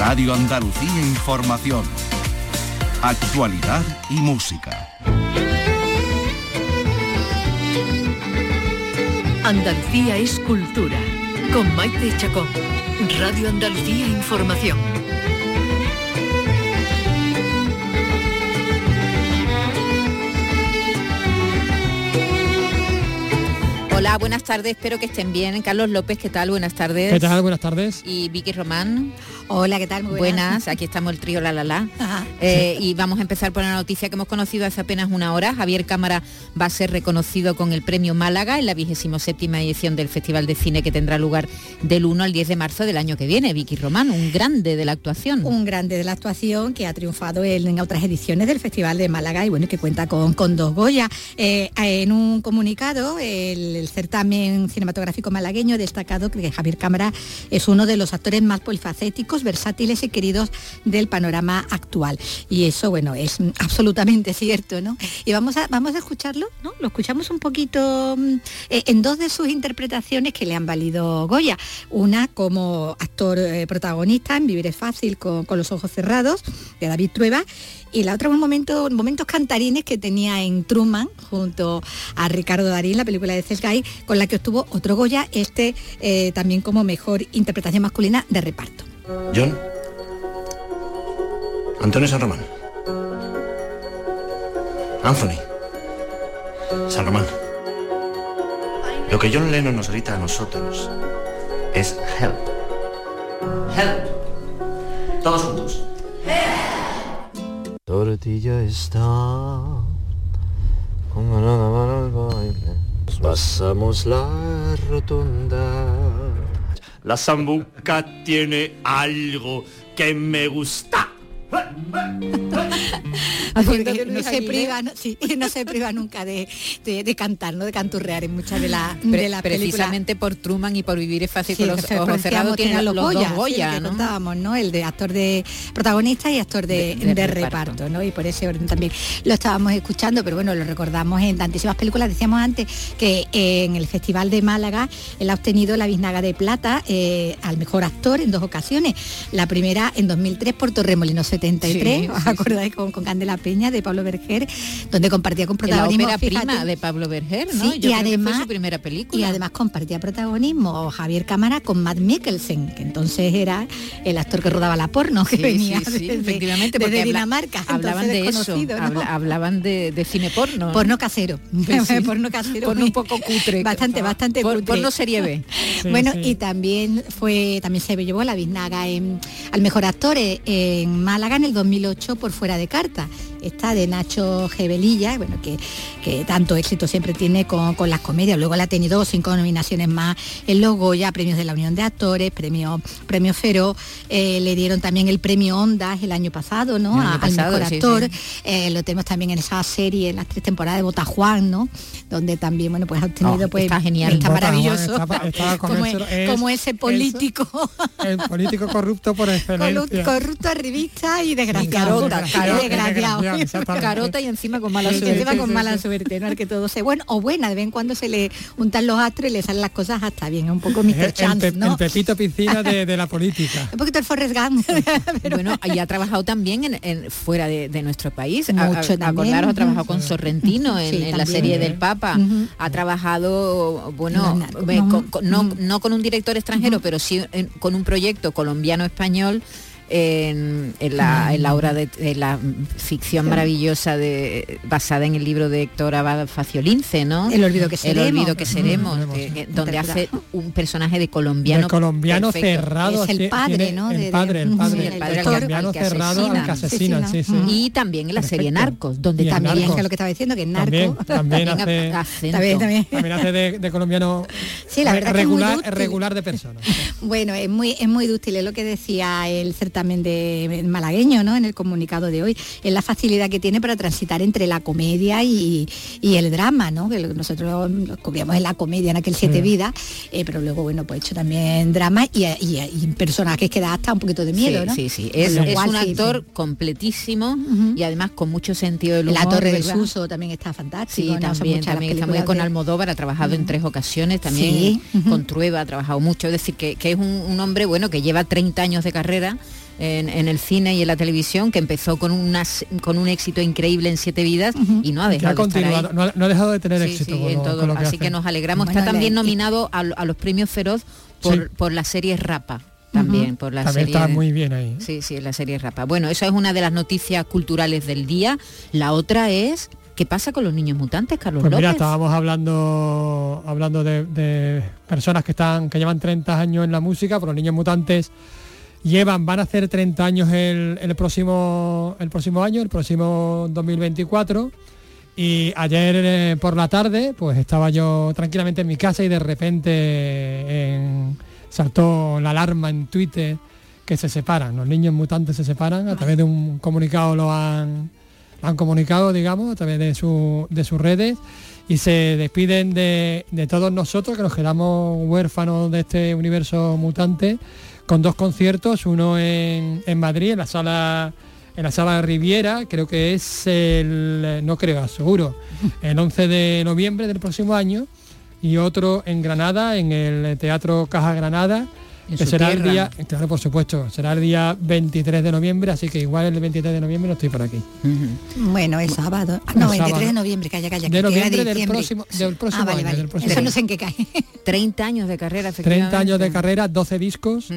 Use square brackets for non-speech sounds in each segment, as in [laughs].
Radio Andalucía Información. Actualidad y música. Andalucía es cultura. Con Maite Chacón. Radio Andalucía Información. Hola, buenas tardes, espero que estén bien. Carlos López, ¿qué tal? Buenas tardes. ¿Qué tal? Buenas tardes. Y Vicky Román. Hola, ¿qué tal? Muy buenas. aquí estamos el trío La La La. Eh, y vamos a empezar por una noticia que hemos conocido hace apenas una hora. Javier Cámara va a ser reconocido con el premio Málaga en la 27 edición del Festival de Cine que tendrá lugar del 1 al 10 de marzo del año que viene. Vicky Román, un grande de la actuación. Un grande de la actuación que ha triunfado en, otras ediciones del Festival de Málaga y bueno, que cuenta con, con dos Goya. Eh, en un comunicado, el certamen cinematográfico malagueño ha destacado que Javier Cámara es uno de los actores más polifacéticos, versátiles y queridos del panorama actual. Y eso, bueno, es absolutamente [laughs] cierto, ¿no? Y vamos a, vamos a escucharlo, ¿no? Lo escuchamos un poquito mm, eh, en dos de sus interpretaciones que le han valido Goya. Una como actor eh, protagonista en Vivir es fácil con, con los ojos cerrados, de David Trueba, y la otra un momento, momentos cantarines que tenía en Truman junto a Ricardo Darín, la película de Cesgay, con la que obtuvo otro Goya, este eh, también como mejor interpretación masculina de reparto. John. Antonio San Román. Anthony. San Román. Lo que John Lennon nos grita a nosotros es help. Help. Todos juntos. Tortilla está con mano al baile. Pasamos la rotonda. La zambuca tiene algo que me gusta. [laughs] no se, priva, no, se priva nunca de, cantar, ¿no? de canturrear en muchas de, la, de las Precisamente por Truman y por vivir es fácil con los ojos cerrados tiene los, dos Goya, ¿no? contábamos, ¿no? El de actor de protagonista y actor de, reparto. ¿no? Y por ese orden también lo estábamos escuchando, pero bueno, lo recordamos en tantísimas películas. Decíamos antes que eh, en el Festival de Málaga él ha obtenido la Biznaga de Plata eh, al mejor actor en dos ocasiones. La primera en 2003 por Torremolinos 73, ¿os acordáis? Con, con Candela Peña de Pablo Berger, donde compartía con protagonismo. La prima de Pablo Berger, ¿no? y además su primera película. Y además compartía protagonismo Javier Cámara con Matt Mikkelsen, que entonces era el actor que rodaba la porno, que venía de, efectivamente, porque Dinamarca. Hablaban de eso, hablaban de, cine porno. Porno casero. [laughs] porno casero. Porno un poco cutre. Bastante, bastante cutre. Porno serie B. [laughs] bueno, y también fue, también se llevó la biznaga al mejor actor en Málaga en el 2008 por fuera de carta esta de Nacho Gebelilla, bueno, que, que tanto éxito siempre tiene con, las comedias. Luego la ha tenido cinco nominaciones más en los Goya, premios de la Unión de Actores, premio, premio Fero, eh, le dieron también el premio Ondas el año pasado, ¿no? al mejor actor. Eh, lo tenemos también en esa serie, en las tres temporadas de Bota Juan, ¿no? Donde también, bueno, pues ha obtenido, pues, está genial. Está maravilloso. como, ese político. el político corrupto por [laughs] excelencia. Corrupto, arribista y desgraciado. desgraciado. [laughs] Carota y encima con mala suerte. Encima con mala suerte, ¿no? que todo se bueno o buena, de vez en cuando se le untan los astros y le salen las cosas hasta bien, es un poco Mr. Chance, el, ¿no? pepito piscina de, la política. [laughs] un poquito el Forrest Gump. [laughs] Bueno, y ha trabajado también en, fuera de, nuestro país. Mucho a, Acordaros, ha trabajado con Sorrentino en, la serie del Papa. Ha trabajado, bueno, no, no, con un director extranjero, pero sí con un proyecto colombiano-español en, la, en la, obra de, la ficción maravillosa de, basada en el libro de Héctor Abad Faciolince, ¿no? El olvido que seremos. El olvido que seremos, donde hace un personaje de colombiano. colombiano cerrado. Es el padre, ¿no? El padre, el padre, el padre colombiano cerrado al que. Sí, sí. Y también en la serie Narcos, donde también, es lo que estaba diciendo, que en Narcos. [laughs] También, hace, también, [laughs] hace de, colombiano sí, la verdad regular, regular de persona. Bueno, es muy, es muy dúctil, es lo que decía el certamen también de malagueño, ¿no? En el comunicado de hoy, es la facilidad que tiene para transitar entre la comedia y, el drama, ¿no? Que nosotros cubríamos en la comedia en aquel Siete Vidas, eh, pero luego, bueno, pues hecho también drama y, personajes que da hasta un poquito de miedo, sí, Sí, sí, es, un actor completísimo y además con mucho sentido del humor. La Torre del Suso también está fantástico. Sí, también, también está muy con Almodóvar, ha trabajado en tres ocasiones, también con Trueba ha trabajado mucho, es decir, que, es un, un hombre, bueno, que lleva 30 años de carrera en, el cine y en la televisión, que empezó con, unas, con un éxito increíble en Siete Vidas y no ha dejado de estar ahí. No, ha, dejado de tener éxito. en todo, así que, nos alegramos. Está también nominado a, los premios Feroz por, por la serie Rapa también por la también está muy bien ahí. Sí, sí, la serie Rapa. Bueno, esa es una de las noticias culturales del día. La otra es ¿Qué pasa con los niños mutantes, Carlos pues Mira, estábamos hablando hablando de, personas que están que llevan 30 años en la música, pero los niños mutantes llevan, van a hacer 30 años el, próximo el próximo año, el próximo 2024. Y ayer eh, por la tarde, pues estaba yo tranquilamente en mi casa y de repente saltó la alarma en Twitter que se separan, los niños mutantes se separan, a través de un comunicado lo han han comunicado, digamos, a través de, su, de sus redes. Y se despiden de, todos nosotros que nos quedamos huérfanos de este universo mutante con dos conciertos, uno en, Madrid, en la sala en la sala Riviera, creo que es el, no creo, seguro, [laughs] el 11 de noviembre del próximo año, y otro en Granada, en el Teatro Caja Granada, que será el día, claro, por supuesto, será el día 23 de noviembre, así que igual el 23 de noviembre no estoy por aquí. Bueno, es sábado. Ah, no, 23 de noviembre, calla, calla. De noviembre del próximo, del próximo ah, vale, año. Eso no sé en qué cae. 30 años de carrera, efectivamente. 30 años de carrera, 12 discos.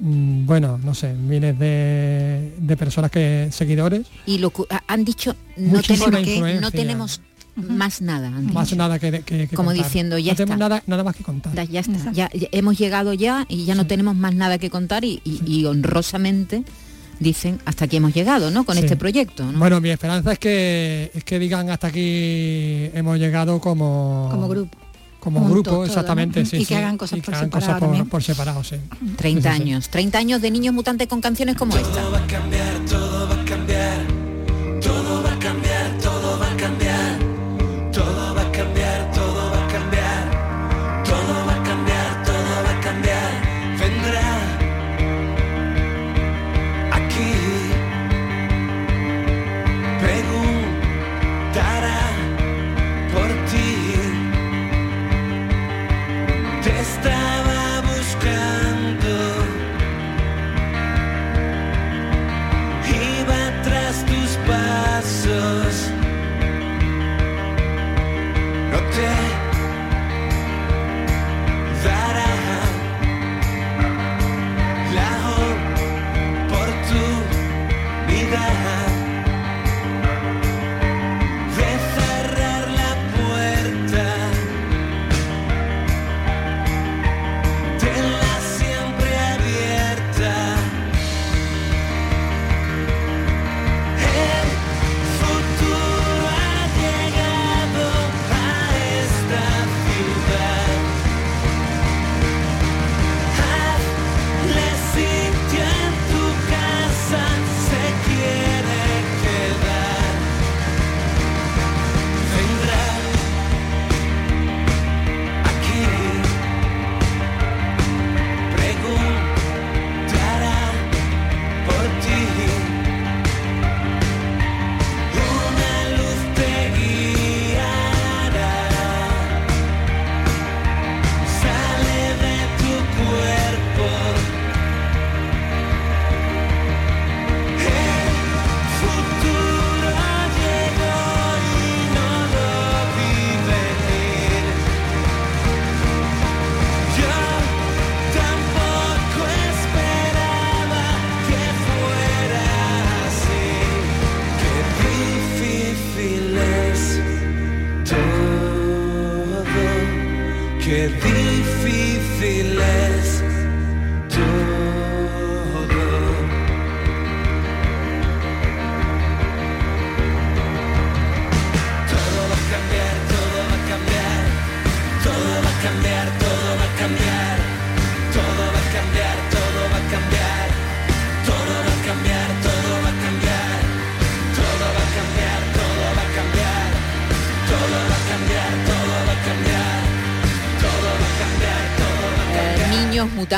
Mm, bueno, no sé, miles de, de personas que seguidores. Y lo han dicho, no tenemos, que, no tenemos más nada. Más nada que, Como diciendo, ya no está. Nada, nada más que contar. Ya, está, ya, hemos llegado ya y ya no tenemos más nada que contar y, honrosamente dicen hasta aquí hemos llegado, ¿no? Con este proyecto. Bueno, mi esperanza es que es que digan hasta aquí hemos llegado como como grupo. Como grupo, exactamente, sí. Y que hagan cosas, por, separado por, por, separado, sí. 30 años, 30 años de niños mutantes con canciones como esta. va a cambiar, todo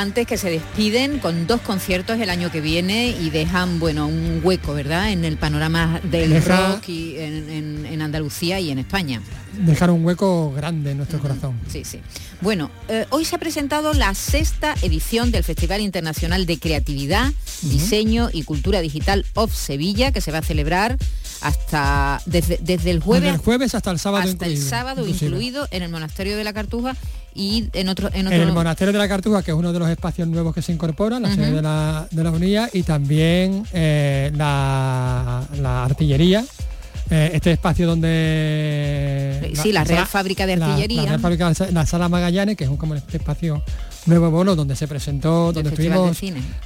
mutantes que se despiden con dos conciertos el año que viene y dejan, bueno, un hueco, ¿verdad?, en el panorama del rock y en, Andalucía y en España. Dejar un hueco grande en nuestro corazón. Sí, sí. Bueno, eh, hoy se ha presentado la sexta edición del Festival Internacional de Creatividad Diseño y Cultura Digital of Sevilla, que se va a celebrar hasta desde, el jueves, jueves hasta el sábado hasta el sábado incluido en el monasterio de la Cartuja y en otro en, el monasterio de la Cartuja que es uno de los espacios nuevos que se incorporan la sede de la, de la unidad y también eh, la, artillería. Eh, este espacio donde sí la, Real Fábrica de Artillería la, Fábrica, la Sala Magallanes que es un, como este espacio nuevo bono donde se presentó donde estuvimos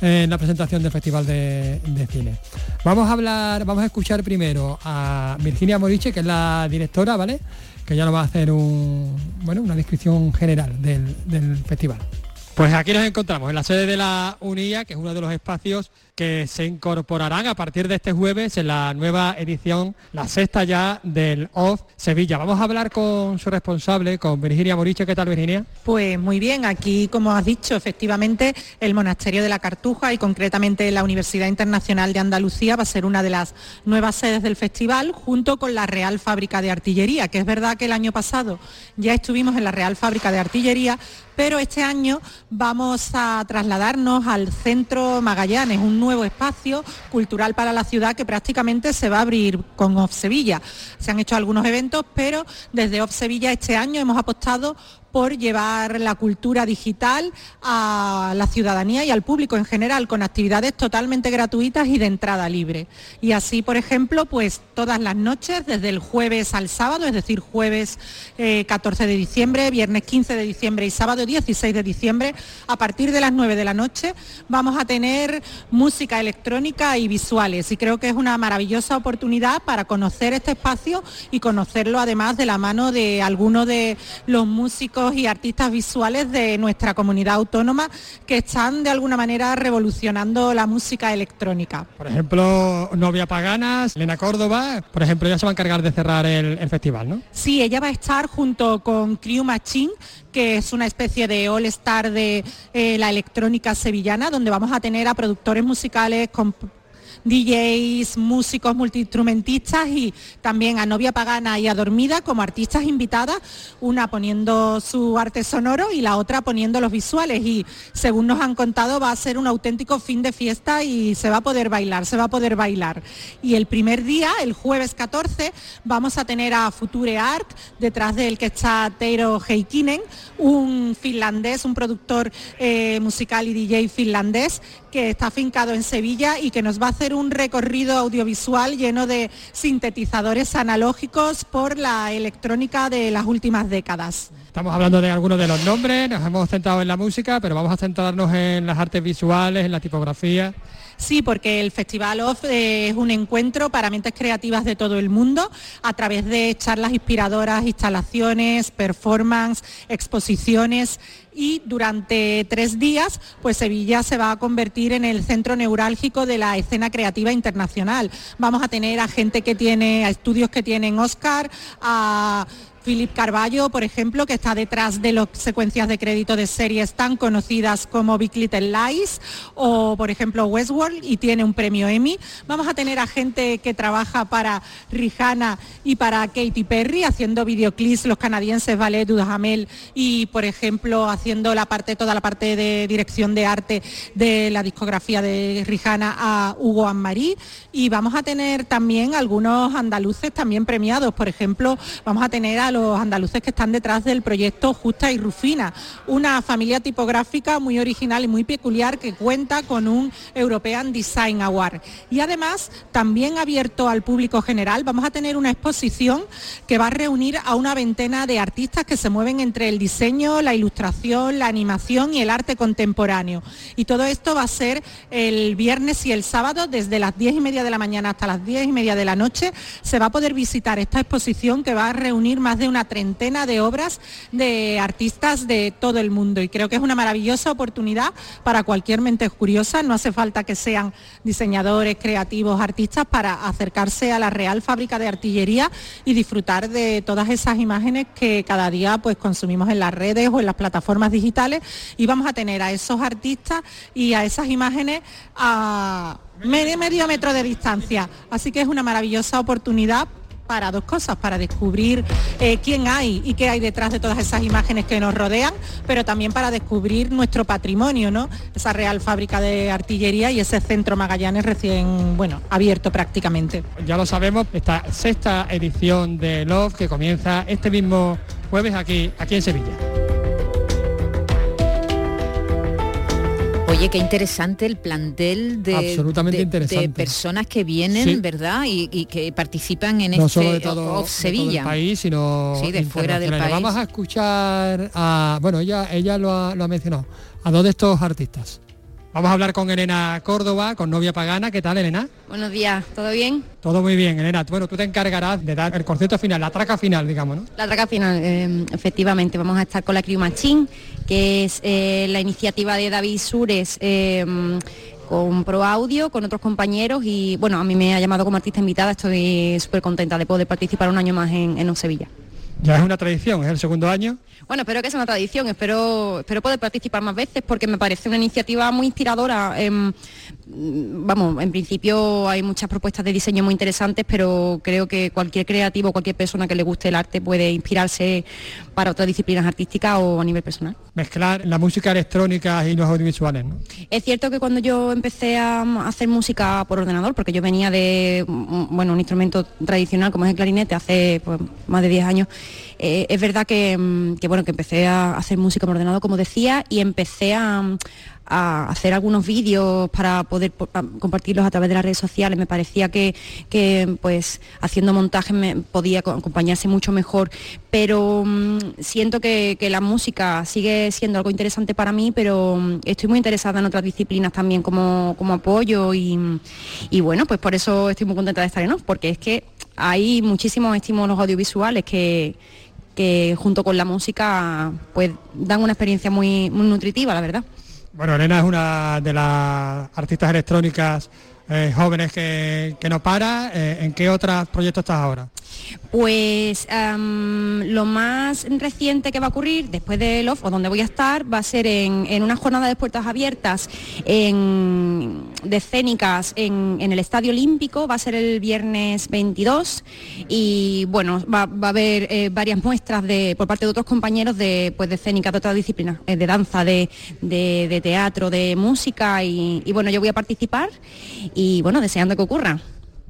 en la presentación del festival de, de, cine. Vamos a hablar vamos a escuchar primero a Virginia Moriche que es la directora vale que ya nos va a hacer un, bueno, una descripción general del, del festival. Pues aquí nos encontramos en la sede de la UNIA, que es uno de los espacios que se incorporarán a partir de este jueves en la nueva edición, la sexta ya del OFF Sevilla. Vamos a hablar con su responsable, con Virginia Moriche. ¿Qué tal, Virginia? Pues muy bien, aquí, como has dicho, efectivamente, el Monasterio de la Cartuja y concretamente la Universidad Internacional de Andalucía va a ser una de las nuevas sedes del festival, junto con la Real Fábrica de Artillería, que es verdad que el año pasado ya estuvimos en la Real Fábrica de Artillería, pero este año vamos a trasladarnos al Centro Magallanes, un nuevo espacio cultural para la ciudad que prácticamente se va a abrir con Off Sevilla. Se han hecho algunos eventos, pero desde Off Sevilla este año hemos apostado por llevar la cultura digital a la ciudadanía y al público en general con actividades totalmente gratuitas y de entrada libre. Y así, por ejemplo, pues todas las noches, desde el jueves al sábado, es decir, jueves 14 eh, de diciembre, viernes 15 de diciembre y sábado 16 de diciembre, a partir de las 9 de la noche, vamos a tener música electrónica y visuales. Y creo que es una maravillosa oportunidad para conocer este espacio y conocerlo además de la mano de algunos de los músicos y artistas visuales de nuestra comunidad autónoma que están de alguna manera revolucionando la música electrónica. Por ejemplo, Novia Paganas, Lena Córdoba, por ejemplo, ya se va a encargar de cerrar el, festival, ¿no? Sí, ella va a estar junto con Crew Machine, que es una especie de all-star de eh, la electrónica sevillana, donde vamos a tener a productores musicales, con DJs, músicos, multiinstrumentistas y también a Novia Pagana y a Dormida como artistas invitadas, una poniendo su arte sonoro y la otra poniendo los visuales. Y según nos han contado, va a ser un auténtico fin de fiesta y se va a poder bailar, se va a poder bailar. Y el primer día, el jueves 14, vamos a tener a Future Art, detrás del que está Teiro Heikinen, un finlandés, un productor eh, musical y DJ finlandés que está afincado en Sevilla y que nos va a hacer un recorrido audiovisual lleno de sintetizadores analógicos por la electrónica de las últimas décadas. Estamos hablando de algunos de los nombres, nos hemos centrado en la música, pero vamos a centrarnos en las artes visuales, en la tipografía. Sí, porque el Festival OFF es un encuentro para mentes creativas de todo el mundo a través de charlas inspiradoras, instalaciones, performance, exposiciones y durante tres días, pues Sevilla se va a convertir en el centro neurálgico de la escena creativa internacional. Vamos a tener a gente que tiene, a estudios que tienen Oscar, a Philip Carballo, por ejemplo, que está detrás de las secuencias de crédito de series tan conocidas como Big Little Lies o, por ejemplo, Westworld y tiene un premio Emmy. Vamos a tener a gente que trabaja para Rihanna y para Katy Perry haciendo videoclips, los canadienses Ballet Dudamel y, por ejemplo, haciendo la parte, toda la parte de dirección de arte de la discografía de Rihanna a Hugo Anmarí. Y vamos a tener también algunos andaluces también premiados. Por ejemplo, vamos a tener a los andaluces que están detrás del proyecto Justa y Rufina, una familia tipográfica muy original y muy peculiar que cuenta con un European Design Award. Y además, también abierto al público general, vamos a tener una exposición que va a reunir a una veintena de artistas que se mueven entre el diseño, la ilustración, la animación y el arte contemporáneo. Y todo esto va a ser el viernes y el sábado desde las diez y media de la mañana hasta las diez y media de la noche. Se va a poder visitar esta exposición que va a reunir más de una treintena de obras de artistas de todo el mundo y creo que es una maravillosa oportunidad para cualquier mente curiosa. No hace falta que sean diseñadores, creativos, artistas para acercarse a la Real Fábrica de Artillería y disfrutar de todas esas imágenes que cada día pues consumimos en las redes o en las plataformas digitales y vamos a tener a esos artistas y a esas imágenes a medio, medio metro de distancia. Así que es una maravillosa oportunidad para dos cosas, para descubrir eh, quién hay y qué hay detrás de todas esas imágenes que nos rodean, pero también para descubrir nuestro patrimonio, ¿no? Esa real fábrica de artillería y ese centro Magallanes recién, bueno, abierto prácticamente. Ya lo sabemos, esta sexta edición de Love que comienza este mismo jueves aquí, aquí en Sevilla. Oye, qué interesante el plantel de, Absolutamente interesante. personas que vienen, ¿verdad? Y, que participan en no este solo de todo, Sevilla. país, sino sí, de fuera del país. Vamos a escuchar a, bueno, ella, ella lo ha, lo ha mencionado, a dos de estos artistas. Vamos a hablar con Elena Córdoba, con Novia Pagana. ¿Qué tal, Elena? Buenos días, ¿todo bien? Todo muy bien, Elena. Bueno, tú te encargarás de dar el concierto final, la traca final, digamos, ¿no? La traca final, eh, efectivamente. Vamos a estar con la Crew Machine, que es eh, la iniciativa de David Sures. Eh, con Pro Audio, con otros compañeros y bueno, a mí me ha llamado como artista invitada, estoy súper contenta de poder participar un año más en, en Sevilla. Ya es una tradición, es el segundo año. Bueno, espero que sea una tradición, espero, espero poder participar más veces porque me parece una iniciativa muy inspiradora. Em, vamos, en principio hay muchas propuestas de diseño muy interesantes, pero creo que cualquier creativo, cualquier persona que le guste el arte puede inspirarse para otras disciplinas artísticas o a nivel personal. Mezclar la música electrónica y los audiovisuales, ¿no? Es cierto que cuando yo empecé a hacer música por ordenador, porque yo venía de bueno, un instrumento tradicional como es el clarinete hace pues, más de 10 años, eh, es verdad mm, que, bueno, que empecé a hacer música por ordenador, como decía, y empecé a, hacer algunos vídeos para poder compartirlos a través de las redes sociales. Me parecía que, pues haciendo montajes me podía acompañarse mucho mejor, pero mm, siento que, la música sigue siendo algo interesante para mí, pero mm, estoy muy interesada en otras disciplinas también como, como apoyo y, bueno, pues por eso estoy muy contenta de estar en ¿no? porque es que hay muchísimos estímulos audiovisuales que que junto con la música pues dan una experiencia muy, muy nutritiva, la verdad. Bueno, Elena es una de las artistas electrónicas eh, jóvenes que, que, no para. Eh, ¿En qué otros proyectos estás ahora? Pues lo más reciente que va a ocurrir después de Love, o donde voy a estar, va a ser en, una jornada de puertas abiertas en, de escénicas en, el Estadio Olímpico, va a ser el viernes 22 y bueno, va, a haber eh, varias muestras de, por parte de otros compañeros de, pues, de escénicas de otras disciplinas, eh, de danza, de, teatro, de música y bueno, yo voy a participar y bueno, deseando que ocurra.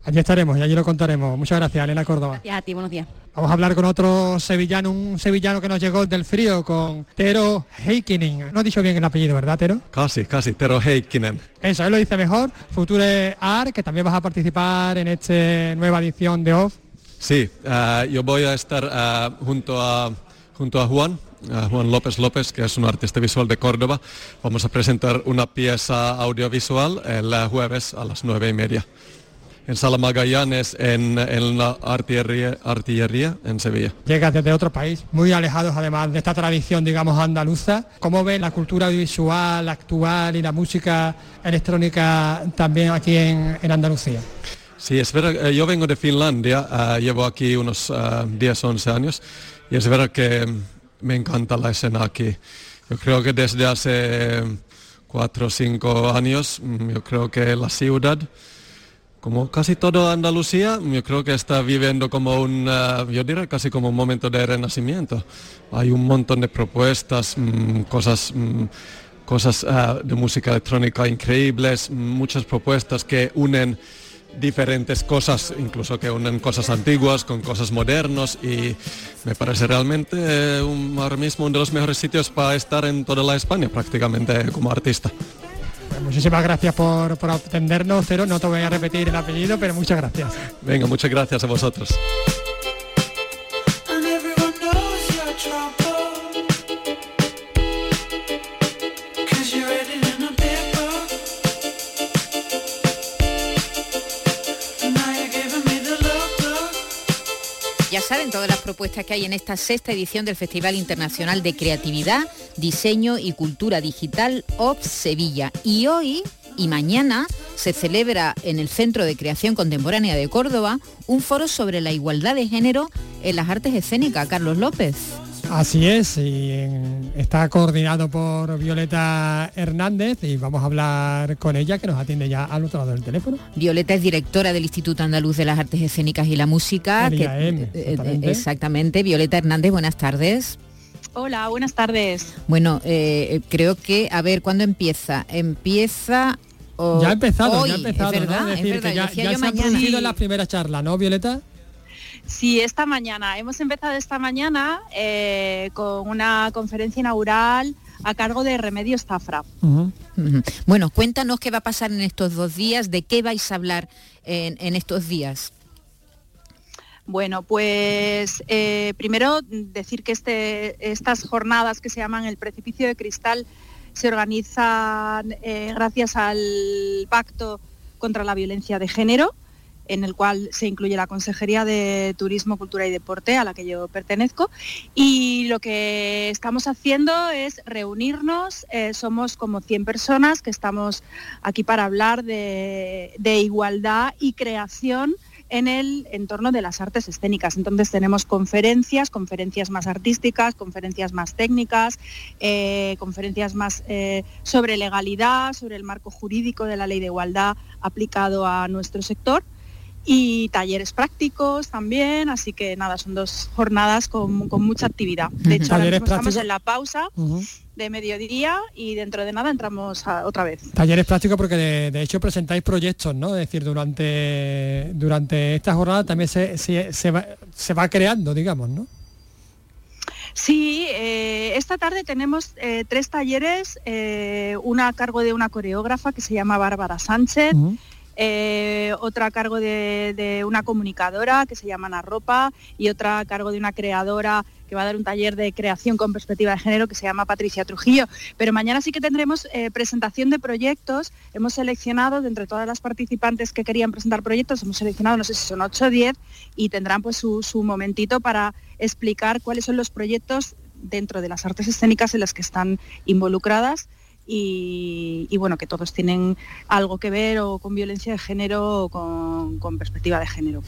Allí estaremos y allí lo contaremos. Muchas gracias, Elena Córdoba. Gracias a ti, buenos días. Vamos a hablar con otro sevillano, un sevillano que nos llegó del frío, con Tero Heikkinen. No he dicho bien el apellido, ¿verdad, Tero? Casi, casi, Tero Heikkinen. Eso, él lo dice mejor. Future Art, que también vas a participar en esta nueva edición de OFF. Sí, eh, yo voy a estar eh, junto, a, junto a Juan, Juan López López, que es un artista visual de Córdoba. Vamos a presentar una pieza audiovisual el jueves a las nueve y media en Sala Magallanes, en, en la artillería, artillería en Sevilla. Llegas desde otro país, muy alejados además de esta tradición, digamos, andaluza. ¿Cómo ves la cultura audiovisual actual y la música electrónica también aquí en, en Andalucía? Sí, es verdad, eh, yo vengo de Finlandia, eh, llevo aquí unos 10, eh, 11 años y es verdad que me encanta la escena aquí. Yo creo que desde hace 4 o 5 años, mm, yo creo que la ciudad como casi toda Andalucía, yo creo que está viviendo como un, eh, yo diría casi como un momento de renacimiento. Hay un montón de propuestas, mm, cosas, mm, cosas eh, de música electrónica increíbles, muchas propuestas que unen diferentes cosas, incluso que unen cosas antiguas con cosas modernas y me parece realmente eh, ahora mismo uno de los mejores sitios para estar en toda la España prácticamente como artista. Pues muchísimas gracias por, por atendernos, Cero. No te voy a repetir el apellido, pero muchas gracias. Venga, muchas gracias a vosotros. Ya saben todas las propuestas que hay en esta sexta edición del Festival Internacional de Creatividad, Diseño y Cultura Digital OP Sevilla. Y hoy y mañana se celebra en el Centro de Creación Contemporánea de Córdoba un foro sobre la igualdad de género en las artes escénicas. Carlos López. Así es, y está coordinado por Violeta Hernández y vamos a hablar con ella que nos atiende ya al otro lado del teléfono. Violeta es directora del Instituto Andaluz de las Artes Escénicas y la Música. Eh, eh, exactamente. Violeta Hernández, buenas tardes. Hola, buenas tardes. Bueno, eh, creo que, a ver, ¿cuándo empieza? Empieza ya ha empezado, ya ha empezado, es verdad, decir, que ya, se han producido las primeras charlas, ¿no, Violeta? Sí, esta mañana. Hemos empezado esta mañana eh, con una conferencia inaugural a cargo de Remedios Zafra. Bueno, cuéntanos qué va a pasar en estos dos días, de qué vais a hablar en, estos días. Bueno, pues eh, primero decir que este, estas jornadas que se llaman el precipicio de cristal se organizan eh, gracias al Pacto contra la Violencia de Género, en el cual se incluye la Consejería de Turismo, Cultura y Deporte, a la que yo pertenezco. Y lo que estamos haciendo es reunirnos, eh, somos como 100 personas que estamos aquí para hablar de, igualdad y creación en el entorno de las artes escénicas. Entonces tenemos conferencias, conferencias más artísticas, conferencias más técnicas, eh, conferencias más eh, sobre legalidad, sobre el marco jurídico de la ley de igualdad aplicado a nuestro sector y talleres prácticos también, así que nada, son dos jornadas con, mucha actividad. De hecho, ahora estamos en la pausa de mediodía y dentro de nada entramos otra vez. Talleres prácticos porque de, hecho presentáis proyectos, ¿no? Es decir, durante, durante esta jornada también se, se, va, creando, digamos, ¿no? Sí, eh, esta tarde tenemos eh, tres talleres, eh, una a cargo de una coreógrafa que se llama Bárbara Sánchez, otra a cargo de, de, una comunicadora que se llama Ana Ropa y otra a cargo de una creadora que va a dar un taller de creación con perspectiva de género que se llama Patricia Trujillo. Pero mañana sí que tendremos eh, presentación de proyectos. Hemos seleccionado, de entre todas las participantes que querían presentar proyectos, hemos seleccionado, no sé si son 8 o 10, y tendrán pues su, su momentito para explicar cuáles son los proyectos dentro de las artes escénicas en las que están involucradas y, bueno, que todos tienen algo que ver o con violencia de género o con, perspectiva de género.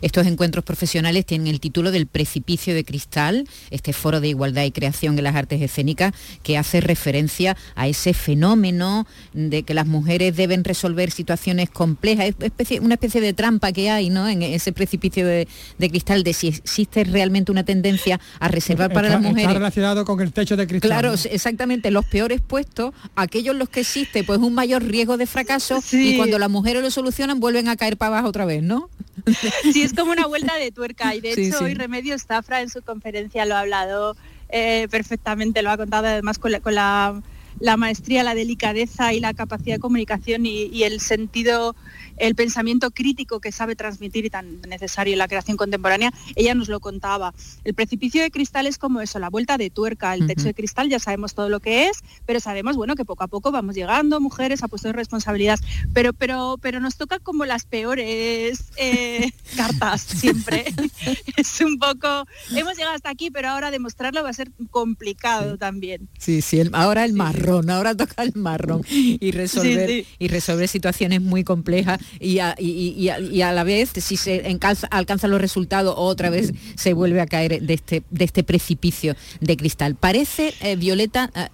Estos encuentros profesionales tienen el título del Precipicio de Cristal, este foro de igualdad y creación en las artes escénicas que hace referencia a ese fenómeno de que las mujeres deben resolver situaciones complejas, es una especie de trampa que hay ¿no? en ese precipicio de, cristal, de si existe realmente una tendencia a reservar para las mujeres. Está relacionado con el techo de cristal. Claro, exactamente, los peores puestos aquellos los que existe pues un mayor riesgo de fracaso y cuando las mujeres lo solucionan vuelven a caer para abajo otra vez, ¿no? [laughs] Sí, es como una vuelta de tuerca y de [laughs] hecho hoy Remedios Zafra en su conferencia lo ha hablado eh, perfectamente, lo ha contado además con la, maestría, la delicadeza y la capacidad de comunicación y el sentido el pensamiento crítico que sabe transmitir y tan necesario en la creación contemporánea, ella nos lo contaba. El precipicio de cristal es como eso, la vuelta de tuerca, el techo de cristal ya sabemos todo lo que es, pero sabemos bueno que poco a poco vamos llegando mujeres a puestos de responsabilidad, pero pero pero nos toca como las peores eh, [laughs] cartas siempre. [laughs] es un poco hemos llegado hasta aquí, pero ahora demostrarlo va a ser complicado también. Sí, sí, ahora el marrón, ahora toca el marrón y resolver y resolver situaciones muy complejas y a, la vez, si se alcanza, los resultados, otra vez se vuelve a caer de este, de este precipicio de cristal. Parece, eh, Violeta, eh,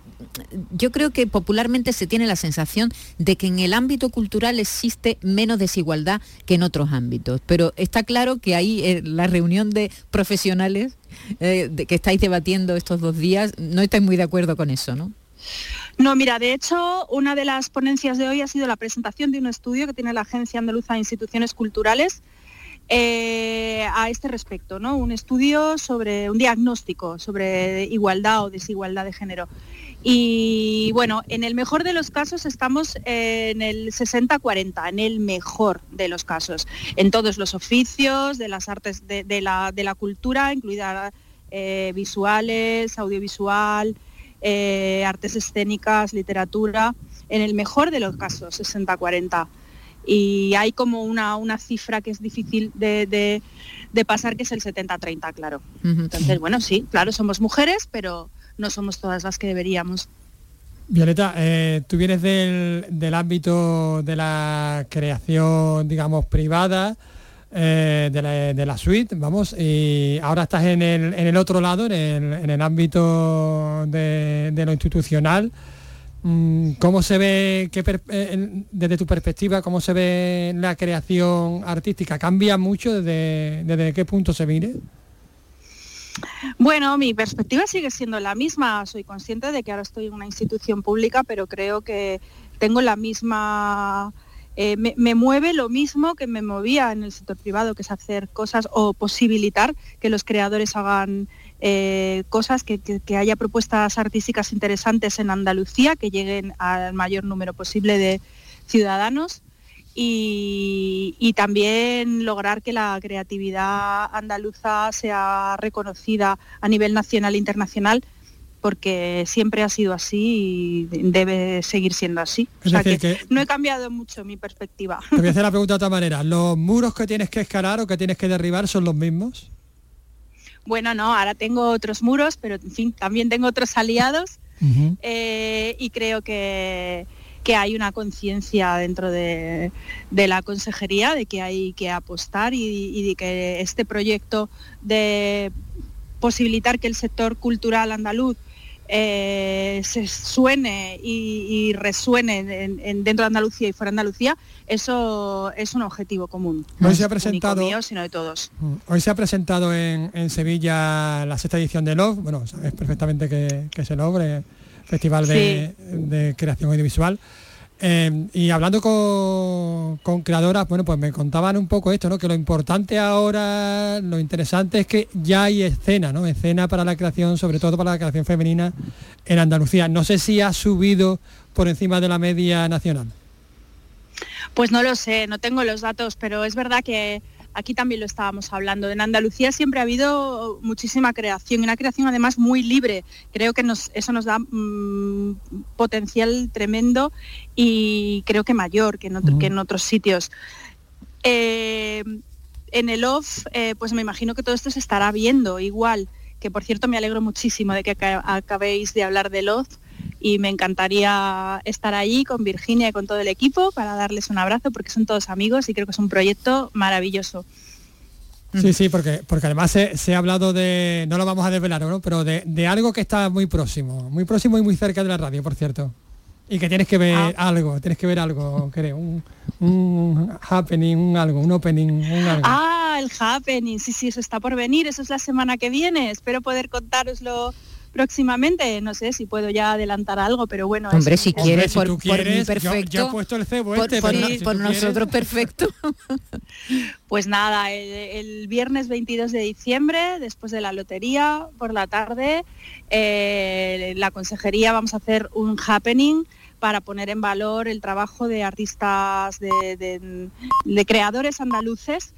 yo creo que popularmente se tiene la sensación de que en el ámbito cultural existe menos desigualdad que en otros ámbitos, pero está claro que ahí eh, la reunión de profesionales de que estáis debatiendo estos dos días, no estáis muy de acuerdo con eso, ¿no? No, mira, de hecho, una de las ponencias de hoy ha sido la presentación de un estudio que tiene la Agencia Andaluza de Instituciones Culturales eh, a este respecto, ¿no? Un estudio sobre un diagnóstico sobre igualdad o desigualdad de género. Y bueno, en el mejor de los casos estamos en el 60-40, en el mejor de los casos, en todos los oficios, de las artes, de, la, cultura, incluida eh, visuales, audiovisual, eh, artes escénicas, literatura, en el mejor de los casos, 60-40. Y hay como una, una, cifra que es difícil de, pasar, que es el 70-30, claro. Entonces, bueno, sí, claro, somos mujeres, pero no somos todas las que deberíamos. Violeta, eh, tú vienes del, ámbito de la creación, digamos, privada. De, la, suite, vamos, y ahora estás en el, en el otro lado, en el, en el ámbito de, lo institucional. Mm, ¿Cómo se ve, desde tu perspectiva, cómo se ve la creación artística? ¿Cambia mucho desde, desde qué punto se mire? Bueno, mi perspectiva sigue siendo la misma. Soy consciente de que ahora estoy en una institución pública, pero creo que tengo la misma... Eh, me, mueve lo mismo que me movía en el sector privado, que es hacer cosas o posibilitar que los creadores hagan eh, cosas, que, haya propuestas artísticas interesantes en Andalucía, que lleguen al mayor número posible de ciudadanos y, también lograr que la creatividad andaluza sea reconocida a nivel nacional e internacional porque siempre ha sido así y debe seguir siendo así. no he cambiado mucho mi perspectiva. Te voy a hacer la [laughs] pregunta de otra manera. ¿Los muros que tienes que escalar o que tienes que derribar son los mismos? Bueno, no, ahora tengo otros muros, pero en fin, también tengo otros aliados eh, y creo que, que hay una conciencia dentro de, la consejería de que hay que apostar y, de que este proyecto de posibilitar que el sector cultural andaluz eh, se suene y, resuene dentro de Andalucía y fuera de Andalucía, eso es un objetivo común. Hoy se ha presentado, mío, sino de todos. Mm, hoy se ha presentado en, Sevilla la sexta edición de LOV, bueno, sabes perfectamente que, que es el Festival de, Creación Audiovisual. Eh, y hablando con, creadoras, bueno, pues me contaban un poco esto, ¿no? Que lo importante ahora, lo interesante es que ya hay escena, ¿no? Escena para la creación, sobre todo para la creación femenina en Andalucía. No sé si ha subido por encima de la media nacional. Pues no lo sé, no tengo los datos, pero es verdad que aquí también lo estábamos hablando. En Andalucía siempre ha habido muchísima creación, una creación además muy libre. Creo que eso nos da mm, potencial tremendo y creo que mayor que en, otros sitios. Eh, en el off, eh, pues me imagino que todo esto se estará viendo igual, que por cierto me alegro muchísimo de que acabéis de hablar del off y me encantaría estar allí con Virginia y con todo el equipo para darles un abrazo porque son todos amigos y creo que es un proyecto maravilloso. Sí, sí, porque, porque además se, ha hablado de, no lo vamos a desvelar, ¿no? pero de, algo que está muy próximo, muy próximo y muy cerca de la radio, por cierto. Y que tienes que ver ah. algo, tienes que ver algo, creo, un, un, happening, un algo, un opening, un algo. Ah, el happening, sí, sí, eso está por venir, eso es la semana que viene, espero poder contároslo próximamente. No sé si puedo ya adelantar algo, pero bueno. Hombre, si quieres, por, perfecto. puesto el cebo este, por, nosotros perfecto. [laughs] pues nada, el, viernes 22 de diciembre, después de la lotería, por la tarde, eh, la consejería vamos a hacer un happening para poner en valor el trabajo de artistas, de creadores andaluces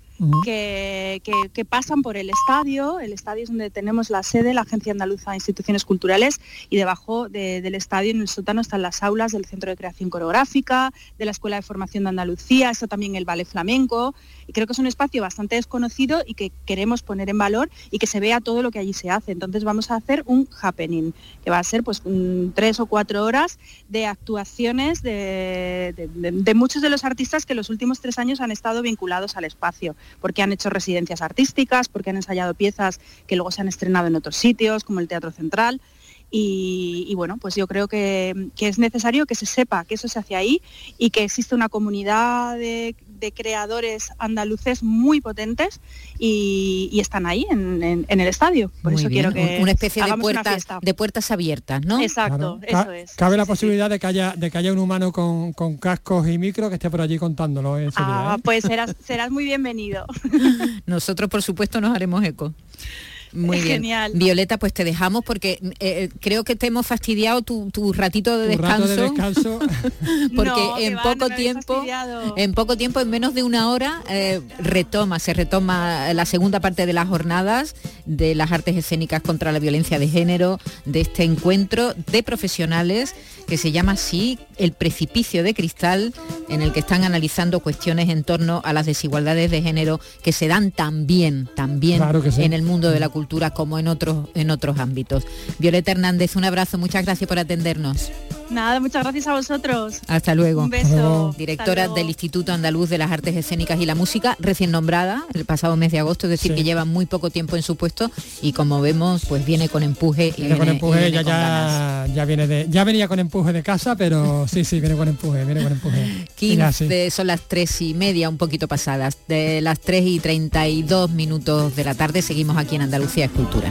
que, pasan por el estadio. El estadio es donde tenemos la sede, la Agencia Andaluza de Instituciones Culturales, y debajo del estadio, en el sótano, están las aulas del Centro de Creación Coreográfica, de la Escuela de Formación de Andalucía, está también el Ballet Flamenco, creo que es un espacio bastante desconocido y que queremos poner en valor y que se vea todo lo que allí se hace. Entonces vamos a hacer un happening, que va a ser pues tres o cuatro horas de actuaciones de, muchos de los artistas que los últimos tres años han estado vinculados al espacio, porque han hecho residencias artísticas, porque han ensayado piezas que luego se han estrenado en otros sitios, como el Teatro Central. Y, bueno, pues yo creo que, es necesario que se sepa que eso se hace ahí y que existe una comunidad de, creadores andaluces muy potentes y, están ahí en, el estadio. Por eso quiero que una especie de puertas, de puertas abiertas, ¿no? Exacto, eso es. Cabe la posibilidad de que haya de que haya un humano con, cascos y micro que esté por allí contándolo. ah, ¿eh? pues serás, serás muy bienvenido. [laughs] Nosotros por supuesto nos haremos eco. Muy bien. Genial. Violeta, pues te dejamos porque eh, eh, creo que te hemos fastidiado tu, ratito de descanso. [laughs] porque en poco tiempo, en poco tiempo, en menos de una hora, eh, retoma, se retoma la segunda parte de las jornadas de las artes escénicas contra la violencia de género, de este encuentro de profesionales que se llama así El precipicio de cristal, en el que están analizando cuestiones en torno a las desigualdades de género que se dan también, también en el mundo de la cultura como en otros, en otros ámbitos. Violeta Hernández, un abrazo, muchas gracias por atendernos. Nada, muchas gracias a vosotros. Hasta luego. Un beso. Directora del Instituto Andaluz de las Artes Escénicas y la Música, recién nombrada el pasado mes de agosto, es decir, que lleva muy poco tiempo en su puesto y como vemos, pues viene con empuje. Y viene, con empuje, ya, ya, viene de, ya venía con empuje de casa, pero sí, sí, viene con empuje, viene con empuje. 15, son las tres y media, un poquito pasadas. De las 3 y 32 minutos de la tarde seguimos aquí en Andalucía Escultura.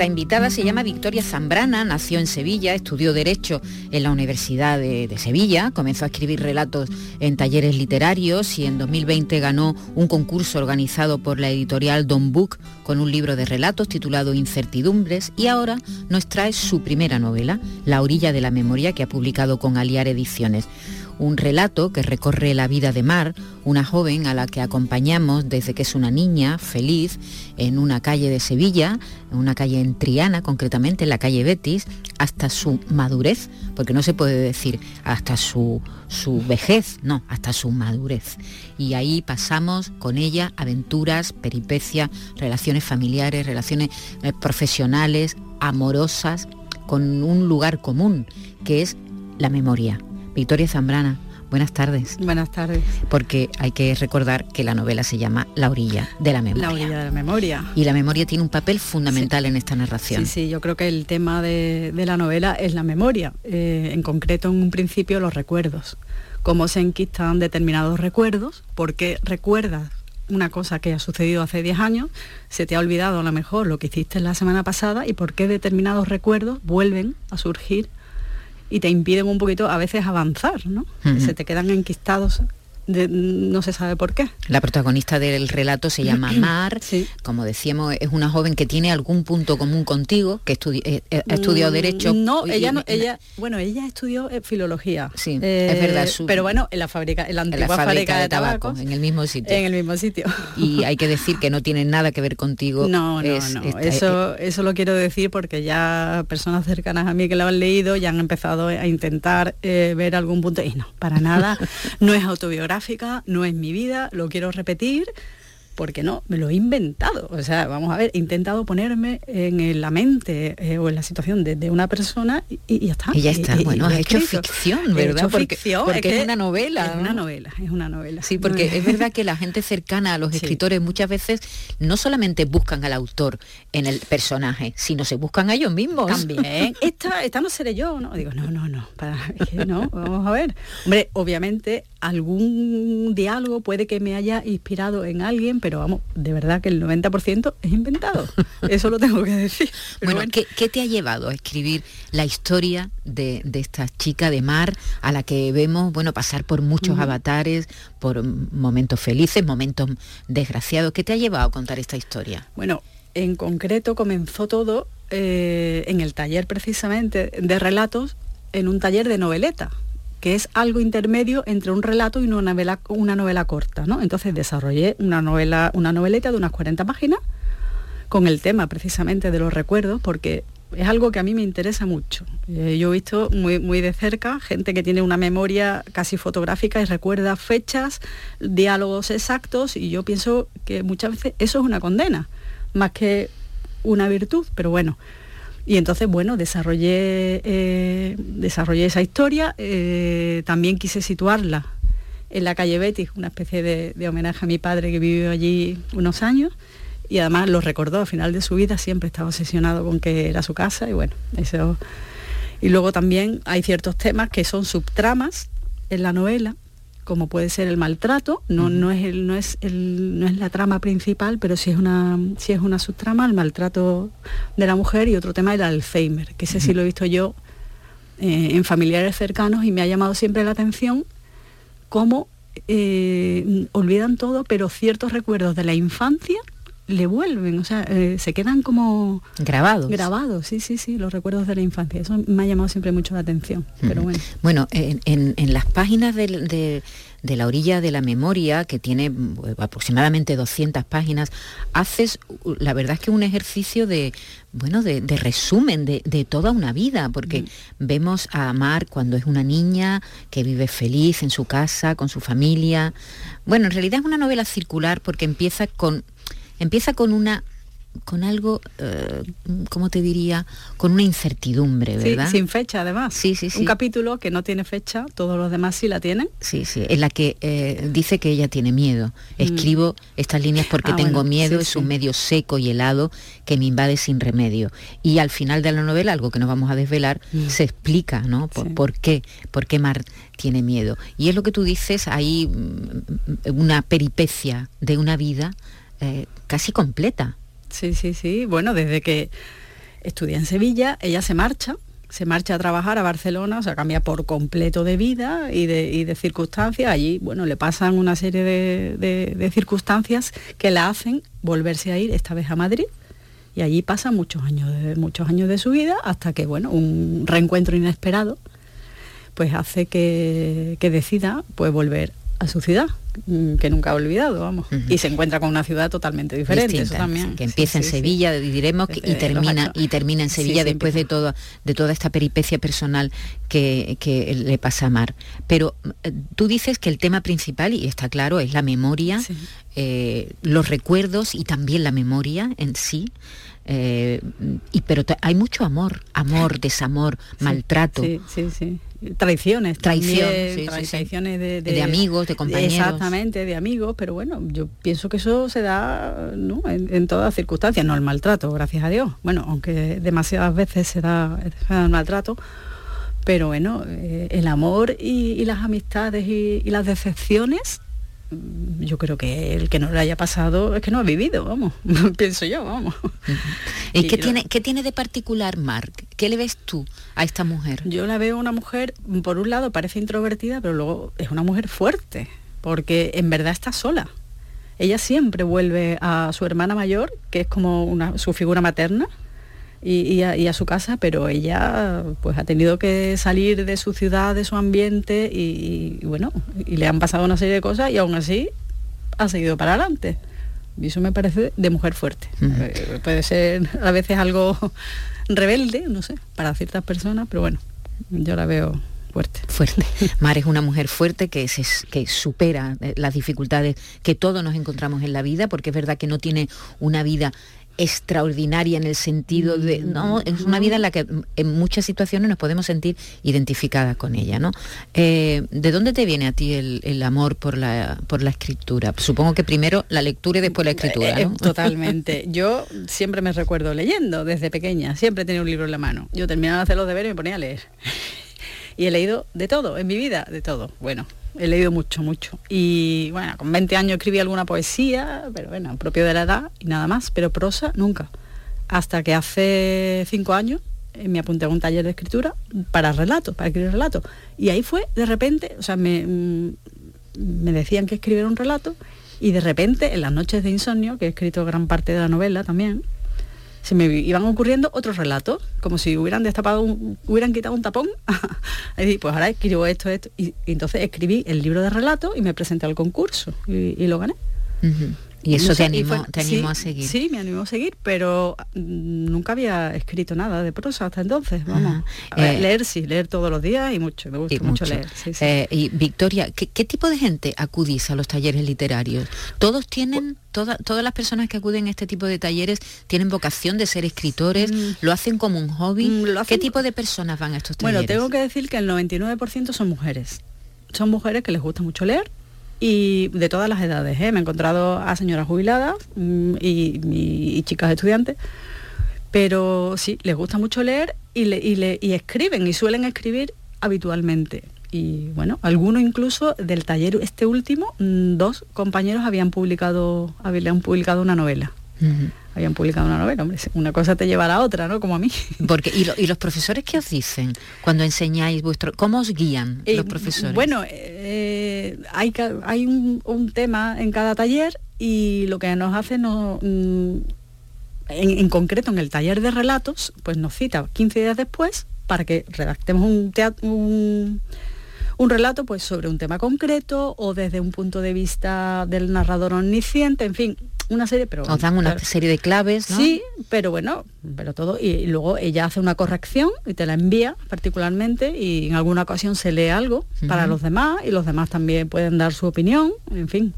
Nuestra invitada se llama Victoria Zambrana, nació en Sevilla, estudió Derecho en la Universidad de, Sevilla, comenzó a escribir relatos en talleres literarios y en 2020 ganó un concurso organizado por la editorial Don Book con un libro de relatos titulado Incertidumbres y ahora nos trae su primera novela, La orilla de la memoria, que ha publicado con Aliar Ediciones un relato que recorre la vida de Mar, una joven a la que acompañamos desde que es una niña feliz en una calle de Sevilla, en una calle en Triana concretamente, en la calle Betis, hasta su madurez, porque no se puede decir hasta su, su vejez, no, hasta su madurez. Y ahí pasamos con ella aventuras, peripecias, relaciones familiares, relaciones eh, profesionales, amorosas, con un lugar común, que es la memoria Victoria Zambrana, buenas tardes. Buenas tardes. Porque hay que recordar que la novela se llama La orilla de la memoria. La orilla de la memoria. Y la memoria tiene un papel fundamental en esta narración. Sí, sí, yo creo que el tema de, la novela es la memoria, eh, en concreto en un principio los recuerdos, cómo se enquistan determinados recuerdos, porque recuerdas una cosa que ha sucedido hace 10 años, se te ha olvidado a lo mejor lo que hiciste la semana pasada y por qué determinados recuerdos vuelven a surgir y te impiden un poquito a veces avanzar, ¿no? Se te quedan enquistados no se sabe por qué. La protagonista del relato se llama [clears throat] Mar, como decíamos, es una joven que tiene algún punto común contigo, que eh, eh, ha estudiado mm, Derecho. No, ella no, ella, bueno, ella estudió eh, Filología. Sí, es verdad. pero bueno, en la fábrica, en la antigua fábrica, de, tabaco, en el mismo sitio. En el mismo sitio. Y hay que decir que no tiene nada que ver contigo. No, no, no. eso, eso lo quiero decir porque ya personas cercanas a mí que lo han leído ya han empezado a intentar ver algún punto. Y no, para nada, [laughs] no es autobiográfico no es mi vida, lo quiero repetir, porque no, me lo he inventado. O sea, vamos a ver, he intentado ponerme en la mente eh, o en la situación de, una persona y, ya está. Y ya está, bueno, has hecho ficción, ¿verdad? porque, es, una novela. Es una novela, es una novela. Sí, porque [laughs] es verdad que la gente cercana a los escritores muchas veces no solamente buscan al autor en el personaje, sino se buscan a ellos mismos. También. [laughs] esta, esta no seré yo, ¿no? Digo, no, no, no, para, no, vamos a ver. Hombre, obviamente algún diálogo puede que me haya inspirado en alguien, pero vamos, de verdad que el 90% es inventado. [laughs] Eso lo tengo que decir. bueno, ¿qué, te ha llevado a escribir la historia de, esta chica de mar a la que vemos, bueno, pasar por muchos avatares, por momentos felices, momentos desgraciados? ¿Qué te ha llevado a contar esta historia? Bueno, en concreto comenzó todo eh, en el taller precisamente de relatos, en un taller de noveleta que es algo intermedio entre un relato y una novela, una novela corta. ¿no? Entonces desarrollé una, novela, una noveleta de unas 40 páginas con el tema precisamente de los recuerdos, porque es algo que a mí me interesa mucho. Eh, yo he visto muy, muy de cerca gente que tiene una memoria casi fotográfica y recuerda fechas, diálogos exactos, y yo pienso que muchas veces eso es una condena, más que una virtud, pero bueno, y entonces, bueno, desarrollé, eh, desarrollé esa historia, eh, también quise situarla en la calle Betis, una especie de, homenaje a mi padre que vivió allí unos años y además lo recordó al final de su vida, siempre estaba obsesionado con que era su casa y bueno, eso. Y luego también hay ciertos temas que son subtramas en la novela, como puede ser el maltrato, no, no, es, el, no, es, el, no es la trama principal, pero sí es, una, sí es una subtrama, el maltrato de la mujer y otro tema el Alzheimer, que ese sí lo he visto yo eh, en familiares cercanos y me ha llamado siempre la atención cómo eh, olvidan todo, pero ciertos recuerdos de la infancia le vuelven, o sea, eh, se quedan como grabados. Grabados, sí, sí, sí, los recuerdos de la infancia. Eso me ha llamado siempre mucho la atención. Pero bueno. Bueno, en, las páginas de, la orilla de la memoria, que tiene pues, aproximadamente 200 páginas, haces, la verdad es que un ejercicio de, bueno, de, resumen de, toda una vida, porque vemos a Mar cuando es una niña que vive feliz en su casa, con su familia. Bueno, en realidad es una novela circular porque empieza con Empieza con una con algo, eh, ¿cómo te diría? Con una incertidumbre, ¿verdad? Sí, sin fecha además. Sí, sí, sí. Un capítulo que no tiene fecha, todos los demás sí la tienen. Sí, sí, en la que eh, dice que ella tiene miedo. Mm. Escribo estas líneas porque ah, tengo miedo, es un medio seco y helado que me invade sin remedio. Y al final de la novela, algo que no vamos a desvelar, mm. se explica, ¿no? Por, qué, por qué Mar tiene miedo. Y es lo que tú dices, hay mm, una peripecia de una vida eh, casi completa. Sí, sí, sí. Bueno, desde que estudia en Sevilla, ella se marcha, se marcha a trabajar a Barcelona, o sea, cambia por completo de vida y de, circunstancias. Allí, bueno, le pasan una serie de, circunstancias que la hacen volverse a ir, esta vez a Madrid. Y allí pasa muchos años, de, muchos años de su vida hasta que, bueno, un reencuentro inesperado pues hace que, que decida pues volver a su ciudad, mm, que nunca ha olvidado, vamos. Y se encuentra con una ciudad totalmente diferente, eso también. Que empieza en Sevilla, diremos, y termina, y termina en Sevilla después de toda, de toda esta peripecia personal que, le pasa a Mar. Pero eh, tú dices que el tema principal, y está claro, es la memoria, eh, los recuerdos y también la memoria en sí. Eh, y pero hay mucho amor, amor, [laughs] desamor, maltrato. Sí, sí, sí traiciones traiciones de, amigos de compañeros. Exactamente de amigos pero bueno yo pienso que eso se da en, todas circunstancias no el maltrato gracias a Dios. Bueno aunque demasiadas veces se da, el maltrato pero bueno eh, el amor y, las amistades y las decepciones yo creo que el que no le haya pasado es que no ha vivido, vamos, [laughs] pienso yo, vamos. ¿Y, qué, tiene, qué tiene de particular, Marc? ¿Qué le ves tú a esta mujer? Yo la veo una mujer, por un lado parece introvertida, pero luego es una mujer fuerte, porque en verdad está sola. Ella siempre vuelve a su hermana mayor, que es como una, su figura materna, y, a, su casa, pero ella pues ha tenido que salir de su ciudad, de su ambiente y, bueno, y le han pasado una serie de cosas y aún así ha seguido para adelante. Y eso me parece de mujer fuerte. Eh, puede ser a veces algo rebelde, no sé, para ciertas personas, pero bueno, yo la veo fuerte. Fuerte. [laughs] Mar es una mujer fuerte que, se, que supera eh, las dificultades que todos nos encontramos en la vida, porque es verdad que no tiene una vida extraordinaria en el sentido de, mm. no, es una vida en la que en muchas situaciones nos podemos sentir identificadas con ella, ¿no? Eh, ¿De dónde te viene a ti el, amor por la, por la escritura? Supongo que primero la lectura y después la escritura, ¿no? Eh, totalmente. Yo siempre me recuerdo leyendo desde pequeña, siempre tenía un libro en la mano. Yo terminaba de hacer los deberes y me ponía a leer. [laughs] y he leído de todo, en mi vida, de todo. Bueno, he leído mucho, mucho. Y bueno, con 20 años escribí alguna poesía, pero bueno, propio de la edad y nada más, pero prosa nunca. Hasta que hace cinco años eh, me apunté a un taller de escritura para relatos, para escribir relatos. Y ahí fue, de repente, o sea, me, mm, me decían que escribiera un relato y de repente, en las noches de insomnio, que he escrito gran parte de la novela también, se me iban ocurriendo otros relatos, como si hubieran destapado, hubieran quitado un tapón. [laughs] y pues ahora escribo esto, esto. Y, entonces escribí el libro de relatos y me presenté al concurso y, lo gané. Y eso te animó, te animó a seguir. Sí, me animó a seguir, pero mm, nunca había escrito nada de prosa hasta entonces. Vamos. Eh, leer sí, leer todos los días y mucho, me gusta mucho, leer. Eh, y Victoria, ¿qué, tipo de gente acudís a los talleres literarios? ¿Todos tienen, todas las personas que acuden a este tipo de talleres tienen vocación de ser escritores? Mm. ¿Lo hacen como un hobby? Mm, ¿Qué tipo de personas van a estos talleres? Bueno, tengo que decir que el 99% son mujeres. Son mujeres que les gusta mucho leer y de todas las edades. ¿eh? Me he encontrado a señoras jubiladas mm, y, chicas estudiantes, pero sí, les gusta mucho leer y, le, y, escriben y suelen escribir habitualmente. Y bueno, algunos incluso del taller este último, mm, dos compañeros habían publicado, habían publicado una novela habían publicado una novela, hombre, una cosa te lleva a la otra, ¿no? Como a mí. [laughs] Porque, ¿y, los profesores qué os dicen cuando enseñáis vuestro... ¿Cómo os guían los profesores? Bueno, eh, hay, hay un, tema en cada taller y lo que nos hace no, mm, en, concreto en el taller de relatos, pues nos cita 15 días después para que redactemos un, un, un, relato pues, sobre un tema concreto o desde un punto de vista del narrador omnisciente, en fin, una serie, pero... Nos dan una serie de claves, ¿no? Sí, pero bueno, pero todo, y, luego ella hace una corrección y te la envía particularmente y en alguna ocasión se lee algo para los demás y los demás también pueden dar su opinión, en fin,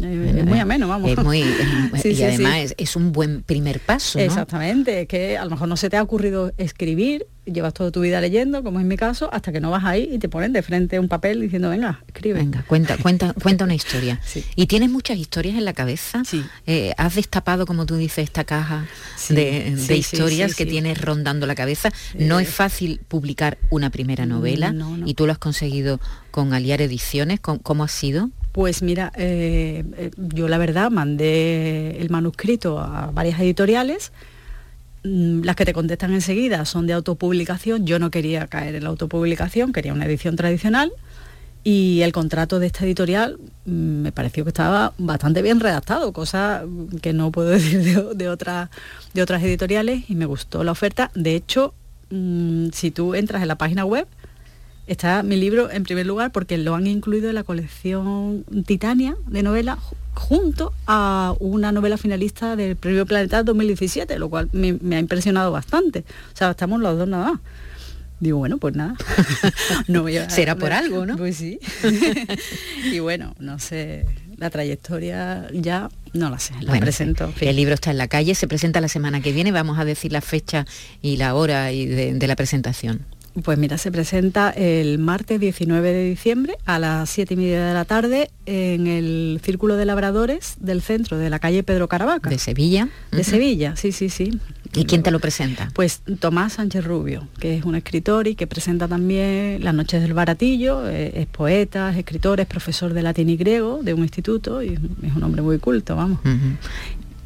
es muy ameno, vamos. [laughs] y además Es, un buen primer paso. Exactamente, que a lo mejor no se te ha ocurrido escribir, llevas toda tu vida leyendo, como es mi caso, hasta que no vas ahí y te ponen de frente un papel diciendo, venga, escribe. Venga, cuenta, cuenta, [laughs] cuenta una historia. ¿Y tienes muchas historias en la cabeza? Sí. Eh, ¿Has destapado, como tú dices, esta caja de, historias que tienes rondando la cabeza? No es fácil publicar una primera novela y tú lo has conseguido con Aliar Ediciones. ¿Cómo ha sido? Pues mira, eh, eh, yo la verdad mandé el manuscrito a varias editoriales, mm, las que te contestan enseguida son de autopublicación, yo no quería caer en la autopublicación, quería una edición tradicional. Y el contrato de esta editorial mm, me pareció que estaba bastante bien redactado, cosa que no puedo [laughs] decir de, de otras editoriales y me gustó la oferta. De hecho, mm, si tú entras en la página web, Está mi libro en primer lugar porque lo han incluido en la colección Titania de novela junto a una novela finalista del Premio Planeta 2017, lo cual me, ha impresionado bastante. O sea, estamos los dos nada más. Digo, bueno, pues nada. [laughs] no Será por algo, ¿no? Pues sí. [laughs] y bueno, no sé, la trayectoria ya no la sé, la presento. El libro está en la calle, se presenta la semana que viene, vamos a decir la fecha y la hora y de la presentación. Pues mira, se presenta el martes 19 de diciembre a las 7 y media de la tarde en el Círculo de Labradores del centro de la calle Pedro Caravaca. ¿De Sevilla? De Sevilla, sí, sí, sí. ¿Y quién te lo presenta? Pues Tomás Sánchez Rubio, que es un escritor y que presenta también Las noches del baratillo, eh, es poeta, es escritor, es profesor de latín y griego de un instituto y es un hombre muy culto, vamos.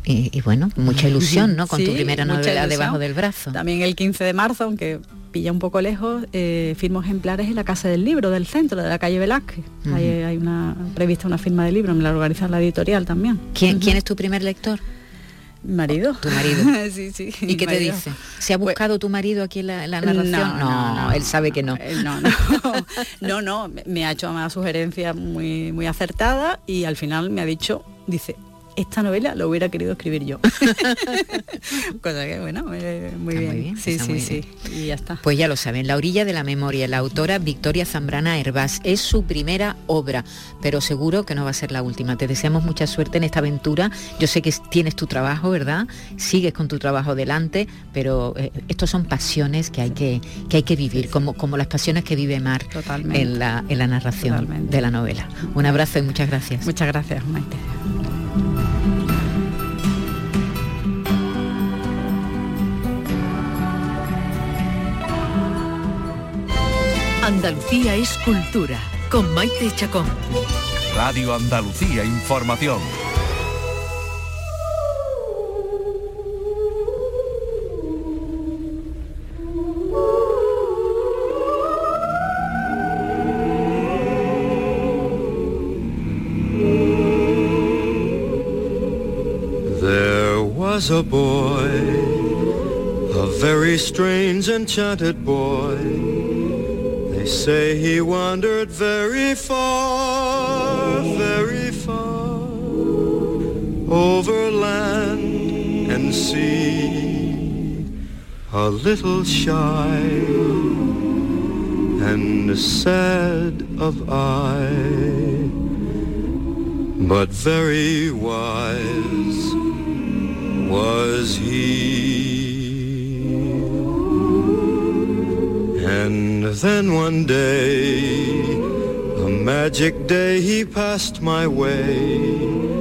Y, bueno, mucha ilusión, ¿no? Con tu primera novela debajo del brazo. También el 15 de marzo, aunque pilla un poco lejos, eh, firmo ejemplares en la Casa del Libro del centro, de la calle Velázquez. hay, una prevista una firma de libro, me la organiza la editorial también. ¿Quién, ¿quién es tu primer lector? Marido. Tu marido. [laughs] sí, sí. ¿Y qué te dice? ¿Se ha pues buscado tu marido aquí en la, narración? No, él sabe que no. No, no. [laughs] no, no, me ha hecho una sugerencia muy, muy acertada y al final me ha dicho, dice, esta novela lo hubiera querido escribir yo. [laughs] Cosa que, bueno, eh, muy, bien. Sí, sí, sí. Y ya está. Pues ya lo saben, La orilla de la memoria, la autora Victoria Zambrana Herbás. Es su primera obra, pero seguro que no va a ser la última. Te deseamos mucha suerte en esta aventura. Yo sé que tienes tu trabajo, ¿verdad? Sigues con tu trabajo delante, pero eh, estos son pasiones que hay que, que, hay que vivir, Como, como las pasiones que vive Mar en la, en la narración de la novela. Un abrazo y muchas gracias. Muchas gracias, Maite. Andalucía es cultura, con Maite Chacón. Radio Andalucía Información. There was a boy, a very strange enchanted boy. They say he wandered very far, very far, over land and sea, a little shy and sad of eye, but very wise was he. Then one day, a magic day, he passed my way.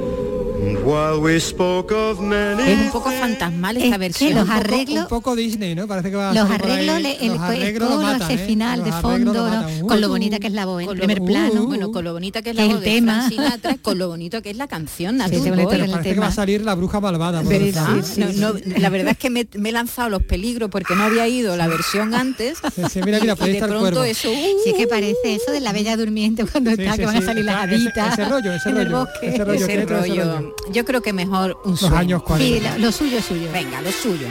Es un poco fantasmal esta versión. los arreglos, un poco, Disney, ¿no? Parece que va los arreglos, el, los arreglos lo ese ¿eh? final de fondo, con lo bonita que es la voz, en primer plano. bueno, con lo bonita que es la voz el tema. [laughs] con lo bonito que es la canción. Sí, parece que va a salir la bruja malvada. la verdad es que me, he lanzado los peligros porque no había ido la versión antes. mira, mira, y, de pronto eso... Uh, sí, es que parece eso de la bella durmiente cuando está, que van a salir las haditas. Ese rollo, ese rollo. Ese rollo. Yo creo que mejor un Los años 40. Sí, lo suyo es suyo. Venga, lo suyo.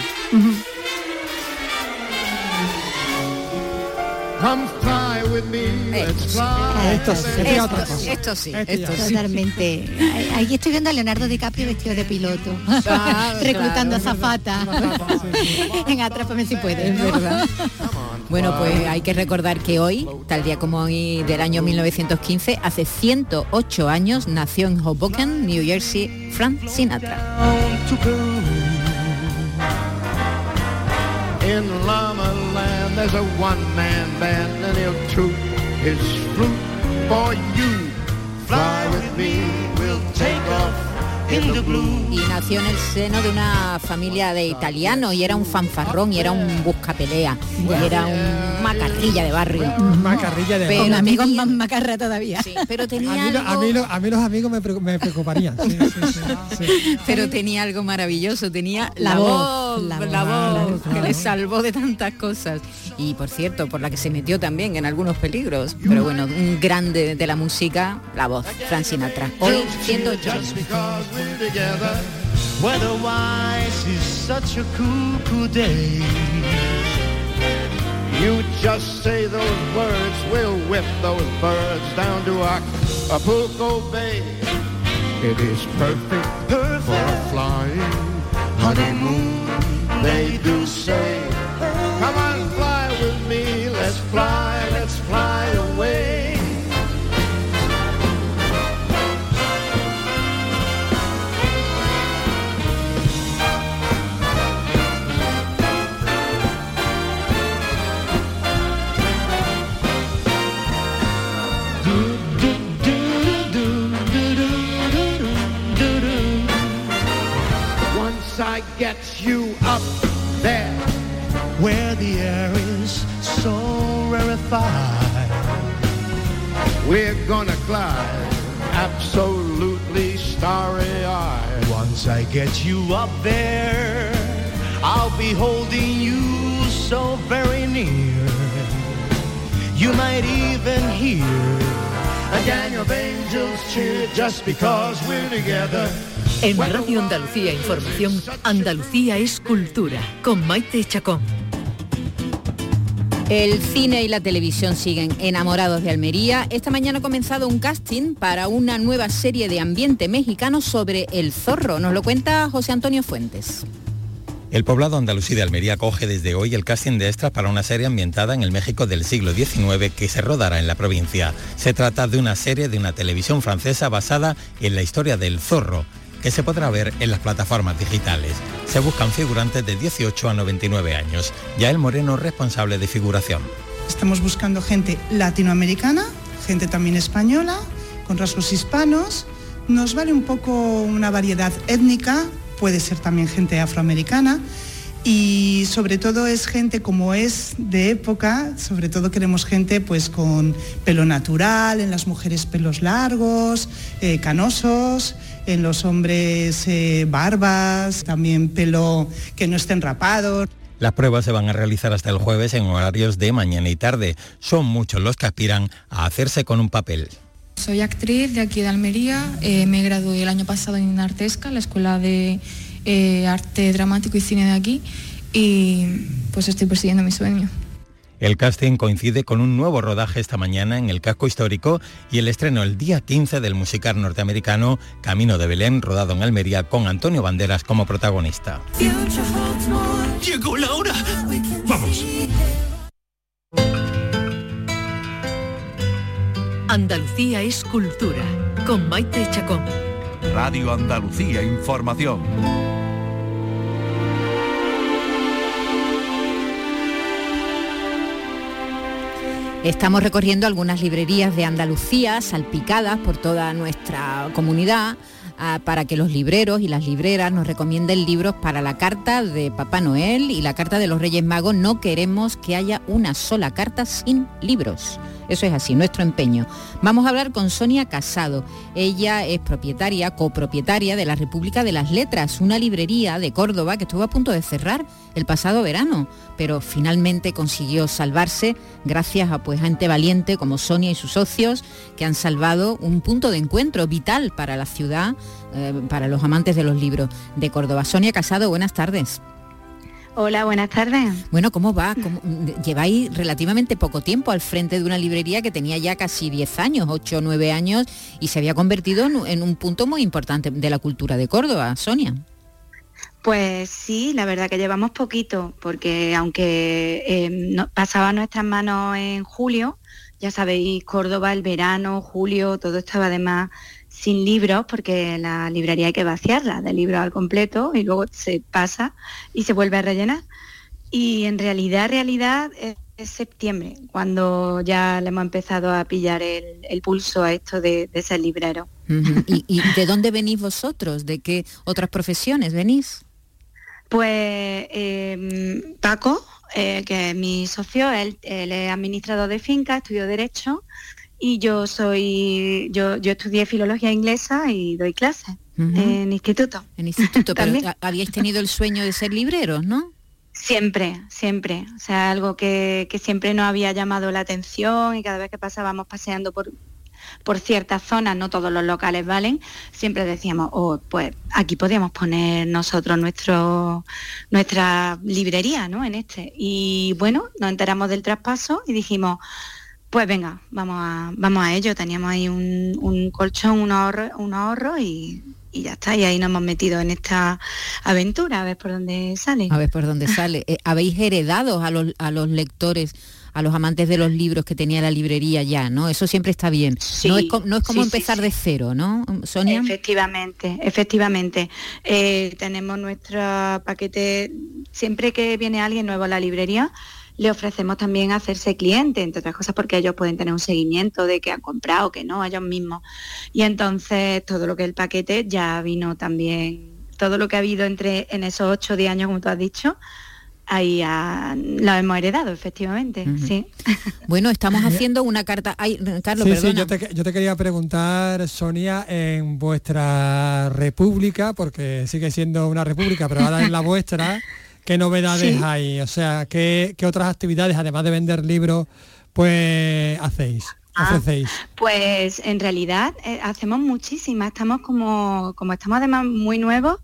Come fly with me, let's fly. Esto sí, Esto, sí, Esto. Totalmente. Ahí estoy viendo a Leonardo DiCaprio vestido de piloto, [laughs] reclutando claro, azafata. [laughs] en Atrápame si puedes, Es ¿no? verdad. [laughs] Bueno, pues hay que recordar que hoy, tal día como hoy del año 1915, hace 108 años nació en Hoboken, New Jersey, Frank Sinatra. Fly with me, take off. Y nació en el seno de una familia de italianos y era un fanfarrón y era un buscapelea y era un macarrilla de barrio. Macarrilla de Pero Con amigos más macarra todavía. Sí, pero a [laughs] tenía mí, lo- algo... a, mí lo- a mí los amigos me, preocu- me preocuparían. sí, sí, sí, sí. [laughs] pero tenía algo maravilloso, tenía la, La voz, voz, la, la voz, voz, que le salvó de tantas cosas. Y por cierto, por la que se metió también en algunos peligros. Pero bueno, un grande de la música, la voz, Frank Sinatra. Hoy 108 años. Just because we're together. Weatherwise is such a cool, cool day. You just say those words, we'll whip those birds down to Acapulco Bay. It is perfect, perfect for a flying honeymoon. They do say, come on, fly with me, let's fly, the air is so rarefied, we're gonna glide absolutely starry-eyed. Once I get you up there, I'll be holding you so very near. You might even hear a gang of angels cheer just because we're together. En Radio Andalucía Información, Andalucía es cultura, con Maite Chacón. El cine y la televisión siguen enamorados de Almería. Esta mañana ha comenzado un casting para una nueva serie de ambiente mexicano sobre el zorro. Nos lo cuenta José Antonio Fuentes. El poblado andalusí de Almería coge desde hoy el casting de extras para una serie ambientada en el México del siglo XIX que se rodará en la provincia. Se trata de una serie de una televisión francesa basada en la historia del zorro, que se podrá ver en las plataformas digitales. Se buscan figurantes de 18 a 99 años. Yael Moreno, responsable de figuración. Estamos buscando gente latinoamericana, gente también española, con rasgos hispanos. Nos vale un poco una variedad étnica, puede ser también gente afroamericana y sobre todo es gente como es de época, sobre todo queremos gente pues con pelo natural, en las mujeres pelos largos, eh, canosos, en los hombres eh, barbas, también pelo que no estén rapados. Las pruebas se van a realizar hasta el jueves en horarios de mañana y tarde. Son muchos los que aspiran a hacerse con un papel. Soy actriz de aquí de Almería, eh, me gradué el año pasado en Artesca, la Escuela de eh, Arte Dramático y Cine de aquí, y pues estoy persiguiendo mi sueño. El casting coincide con un nuevo rodaje esta mañana en el casco histórico y el estreno el día 15 del musical norteamericano Camino de Belén, rodado en Almería con Antonio Banderas como protagonista. Llegó la hora. Vamos. Andalucía es cultura, con Maite Chacón. Radio Andalucía Información. Estamos recorriendo algunas librerías de Andalucía, salpicadas por toda nuestra comunidad, ah, para que los libreros y las libreras nos recomienden libros para la carta de Papá Noel y la carta de los Reyes Magos. No queremos que haya una sola carta sin libros. Eso es así, nuestro empeño. Vamos a hablar con Sonia Casado. Ella es propietaria, copropietaria de la República de las Letras, una librería de Córdoba que estuvo a punto de cerrar el pasado verano, pero finalmente consiguió salvarse gracias a pues gente valiente como Sonia y sus socios que han salvado un punto de encuentro vital para la ciudad, eh, para los amantes de los libros de Córdoba. Sonia Casado, buenas tardes. Hola, buenas tardes. Bueno, ¿cómo va? lleváis relativamente poco tiempo al frente de una librería que tenía ya casi 10 años, 8 o 9 años, y se había convertido en, un punto muy importante de la cultura de Córdoba, Sonia. Pues sí, la verdad que llevamos poquito, porque aunque eh, pasaba nuestras manos en julio, ya sabéis, Córdoba, el verano, julio, todo estaba además sin libros, porque la librería hay que vaciarla de libros al completo y luego se pasa y se vuelve a rellenar. Y en realidad, realidad es, septiembre, cuando ya le hemos empezado a pillar el, pulso a esto de, ser librero. ¿Y, de dónde venís vosotros? ¿De qué otras profesiones venís? Pues em, Paco, eh, que es mi socio, él, él, es administrador de finca, estudió Derecho y yo soy, yo, yo estudié filología inglesa y doy clases en instituto. En instituto, pero habíais tenido el sueño de ser libreros, ¿no? Siempre, siempre. O sea, algo que, siempre nos había llamado la atención y cada vez que pasábamos paseando por, por ciertas zonas, no todos los locales valen, siempre decíamos, oh, pues aquí podríamos poner nosotros nuestro, nuestra librería, ¿no? En este. Y bueno, nos enteramos del traspaso y dijimos, pues venga, vamos a, vamos a ello. Teníamos ahí un, colchón, un ahorro, un ahorro y, ya está. Y ahí nos hemos metido en esta aventura, a ver por dónde sale. A ver por dónde sale. Eh, ¿Habéis heredado a los, a los lectores? a los amantes de los libros que tenía la librería ya, ¿no? Eso siempre está bien. no, es, no es como empezar de cero, ¿no, Sonia? Efectivamente, efectivamente. Eh, tenemos nuestro paquete, siempre que viene alguien nuevo a la librería, le ofrecemos también hacerse cliente, entre otras cosas porque ellos pueden tener un seguimiento de que han comprado, que no, ellos mismos. Y entonces todo lo que es el paquete ya vino también, todo lo que ha habido entre en esos 8 o 10 años, como tú has dicho, ahí lo hemos heredado, efectivamente. sí. [laughs] Bueno, estamos haciendo una carta. Ay, Carlos, sí, sí, yo te, yo te, quería preguntar, Sonia, en vuestra república, porque sigue siendo una república, pero ahora en la vuestra. ¿Qué novedades hay? O sea, ¿qué, otras actividades, además de vender libros, pues hacéis? Ah, pues en realidad eh, hacemos muchísimas, estamos como, como estamos además muy nuevos,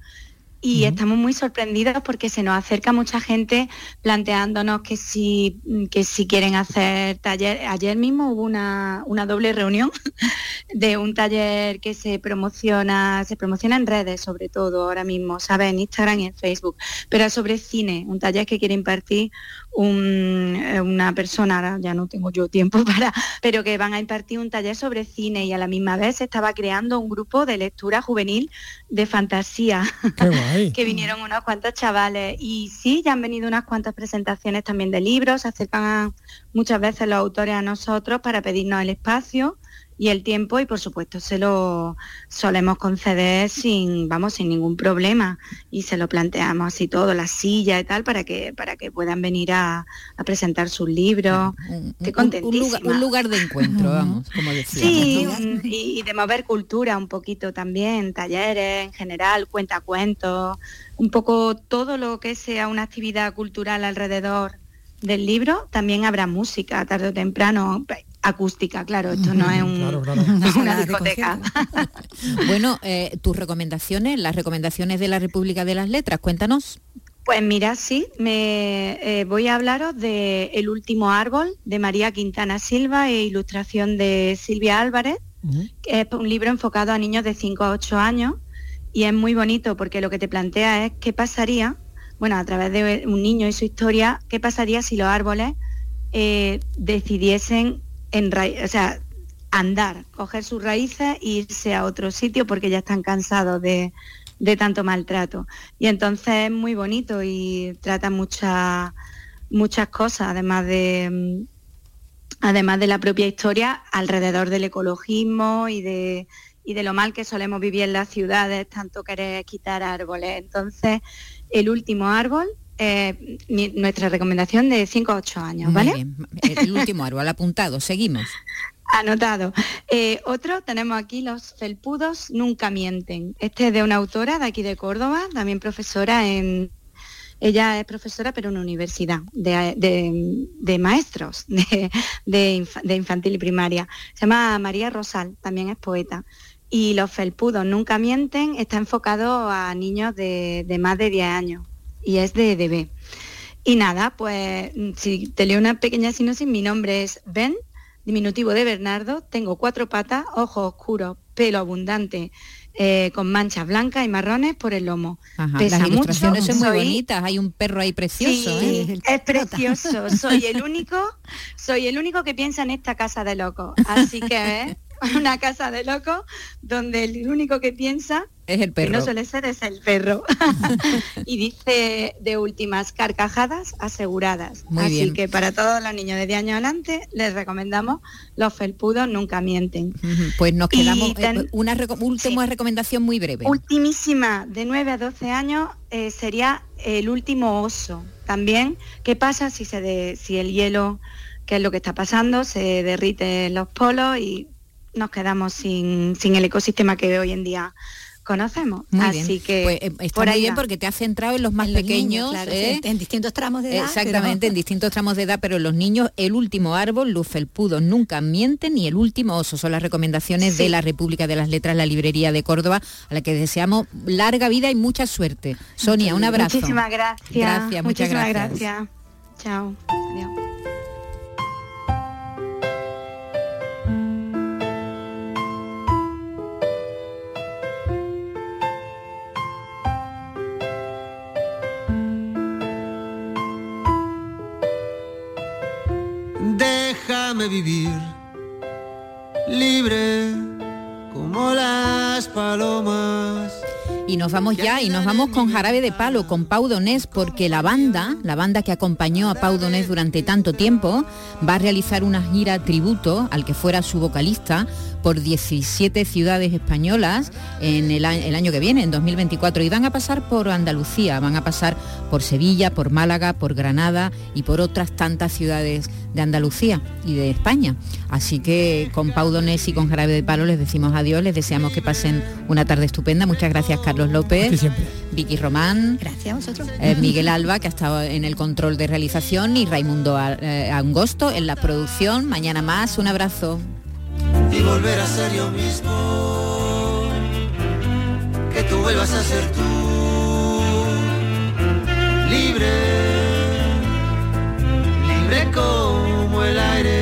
y estamos muy sorprendidos porque se nos acerca mucha gente planteándonos que si, que si quieren hacer taller. Ayer mismo hubo una, doble reunión [laughs] de un taller que se promociona, se promociona en redes sobre todo ahora mismo, ¿sabes? En Instagram y en Facebook, pero sobre cine, un taller que quiere impartir eh, una persona, ya no tengo yo tiempo [laughs] para, pero que van a impartir un taller sobre cine y a la misma vez se estaba creando un grupo de lectura juvenil de fantasía, [laughs] que vinieron unos cuantos chavales. Y sí, ya han venido unas cuantas presentaciones también de libros, se acercan muchas veces los autores a nosotros para pedirnos el espacio y el tiempo y por supuesto se lo solemos conceder sin vamos sin ningún problema. Y se lo planteamos así todo la silla y tal para que para que puedan venir a, presentar sus libros. Un, un, lugar, de encuentro vamos como decía sí y, de mover cultura un poquito también talleres en general cuentacuentos un poco todo lo que sea una actividad cultural alrededor del libro también habrá música tarde o temprano acústica, claro, esto no [laughs] es una discoteca. bueno, eh, tus recomendaciones, las recomendaciones de la República de las Letras, cuéntanos. Pues mira, sí, me eh, voy a hablaros de El último árbol de María Quintana Silva e ilustración de Silvia Álvarez, que es un libro enfocado a niños de 5 a 8 años y es muy bonito porque lo que te plantea es qué pasaría, bueno, a través de un niño y su historia, qué pasaría si los árboles eh, decidiesen en o sea, andar, coger sus raíces e irse a otro sitio porque ya están cansados de, tanto maltrato. Y entonces es muy bonito y trata muchas muchas cosas, además de además de la propia historia alrededor del ecologismo y de, y de lo mal que solemos vivir en las ciudades, tanto querer quitar árboles. Entonces, el último árbol eh, nuestra recomendación de 5 a 8 años, ¿vale? El último árbol apuntado, seguimos. [laughs] Anotado. Eh, otro, tenemos aquí los felpudos nunca mienten. Este es de una autora de aquí de Córdoba, también profesora en... Ella es profesora pero en una universidad de, maestros [laughs] de, infantil y primaria. Se llama María Rosal, también es poeta. Y los felpudos nunca mienten está enfocado a niños de, de más de 10 años y es de EDB. Y nada, pues si te leo una pequeña sinopsis, mi nombre es Ben diminutivo de Bernardo, tengo cuatro patas, ojos oscuros, pelo abundante, eh, con manchas blancas y marrones por el lomo. las ilustraciones son muy bonitas, hay un perro ahí precioso. ¿eh? Es precioso, soy el único, soy el único que piensa en esta casa de locos. Así que [laughs] [laughs] una casa de locos donde el único que piensa es el perro. Que no suele ser es el perro. [laughs] y dice de últimas carcajadas aseguradas. Así que para todos los niños de 10 años adelante les recomendamos los felpudos nunca mienten. Pues nos quedamos eh, una última recomendación muy breve. Ultimísima, de 9 a 12 años eh, sería el último oso. También, ¿qué pasa si se de, si el hielo, que es lo que está pasando, se derrite en los polos y nos quedamos sin, el ecosistema que hoy en día conocemos. Así que pues, eh, está por muy bien porque te has centrado en los más pequeños, ¿eh? en distintos tramos de edad. Exactamente, en distintos tramos de edad, pero los niños, el último árbol, luz felpudo, nunca mienten ni el último oso. Son las recomendaciones de la República de las Letras, la librería de Córdoba, a la que deseamos larga vida y mucha suerte. Sonia, un abrazo. Muchísimas gracias. Gracias, muchas Muchísimas gracias. Chao. Adiós. Déjame vivir libre como las palomas. Y nos vamos ya, y nos vamos con Jarabe de Palo, con Pau Donés, porque la banda, la banda que acompañó a Pau Donés durante tanto tiempo, va a realizar una gira tributo al que fuera su vocalista por 17 ciudades españolas en el, año que viene, en 2024, y van a pasar por Andalucía, van a pasar por Sevilla, por Málaga, por Granada y por otras tantas ciudades de Andalucía y de España. Así que con Pau Donés y con Jarabe de Palo les decimos adiós, les deseamos que pasen una tarde estupenda. Muchas gracias Carlos López, Vicky Román, gracias a vosotros. Eh, Miguel Alba, que ha estado en el control de realización, y Raimundo eh, Angosto en la producción. Mañana más, un abrazo y volver a ser yo mismo, que tú vuelvas a ser tú, libre, libre como el aire.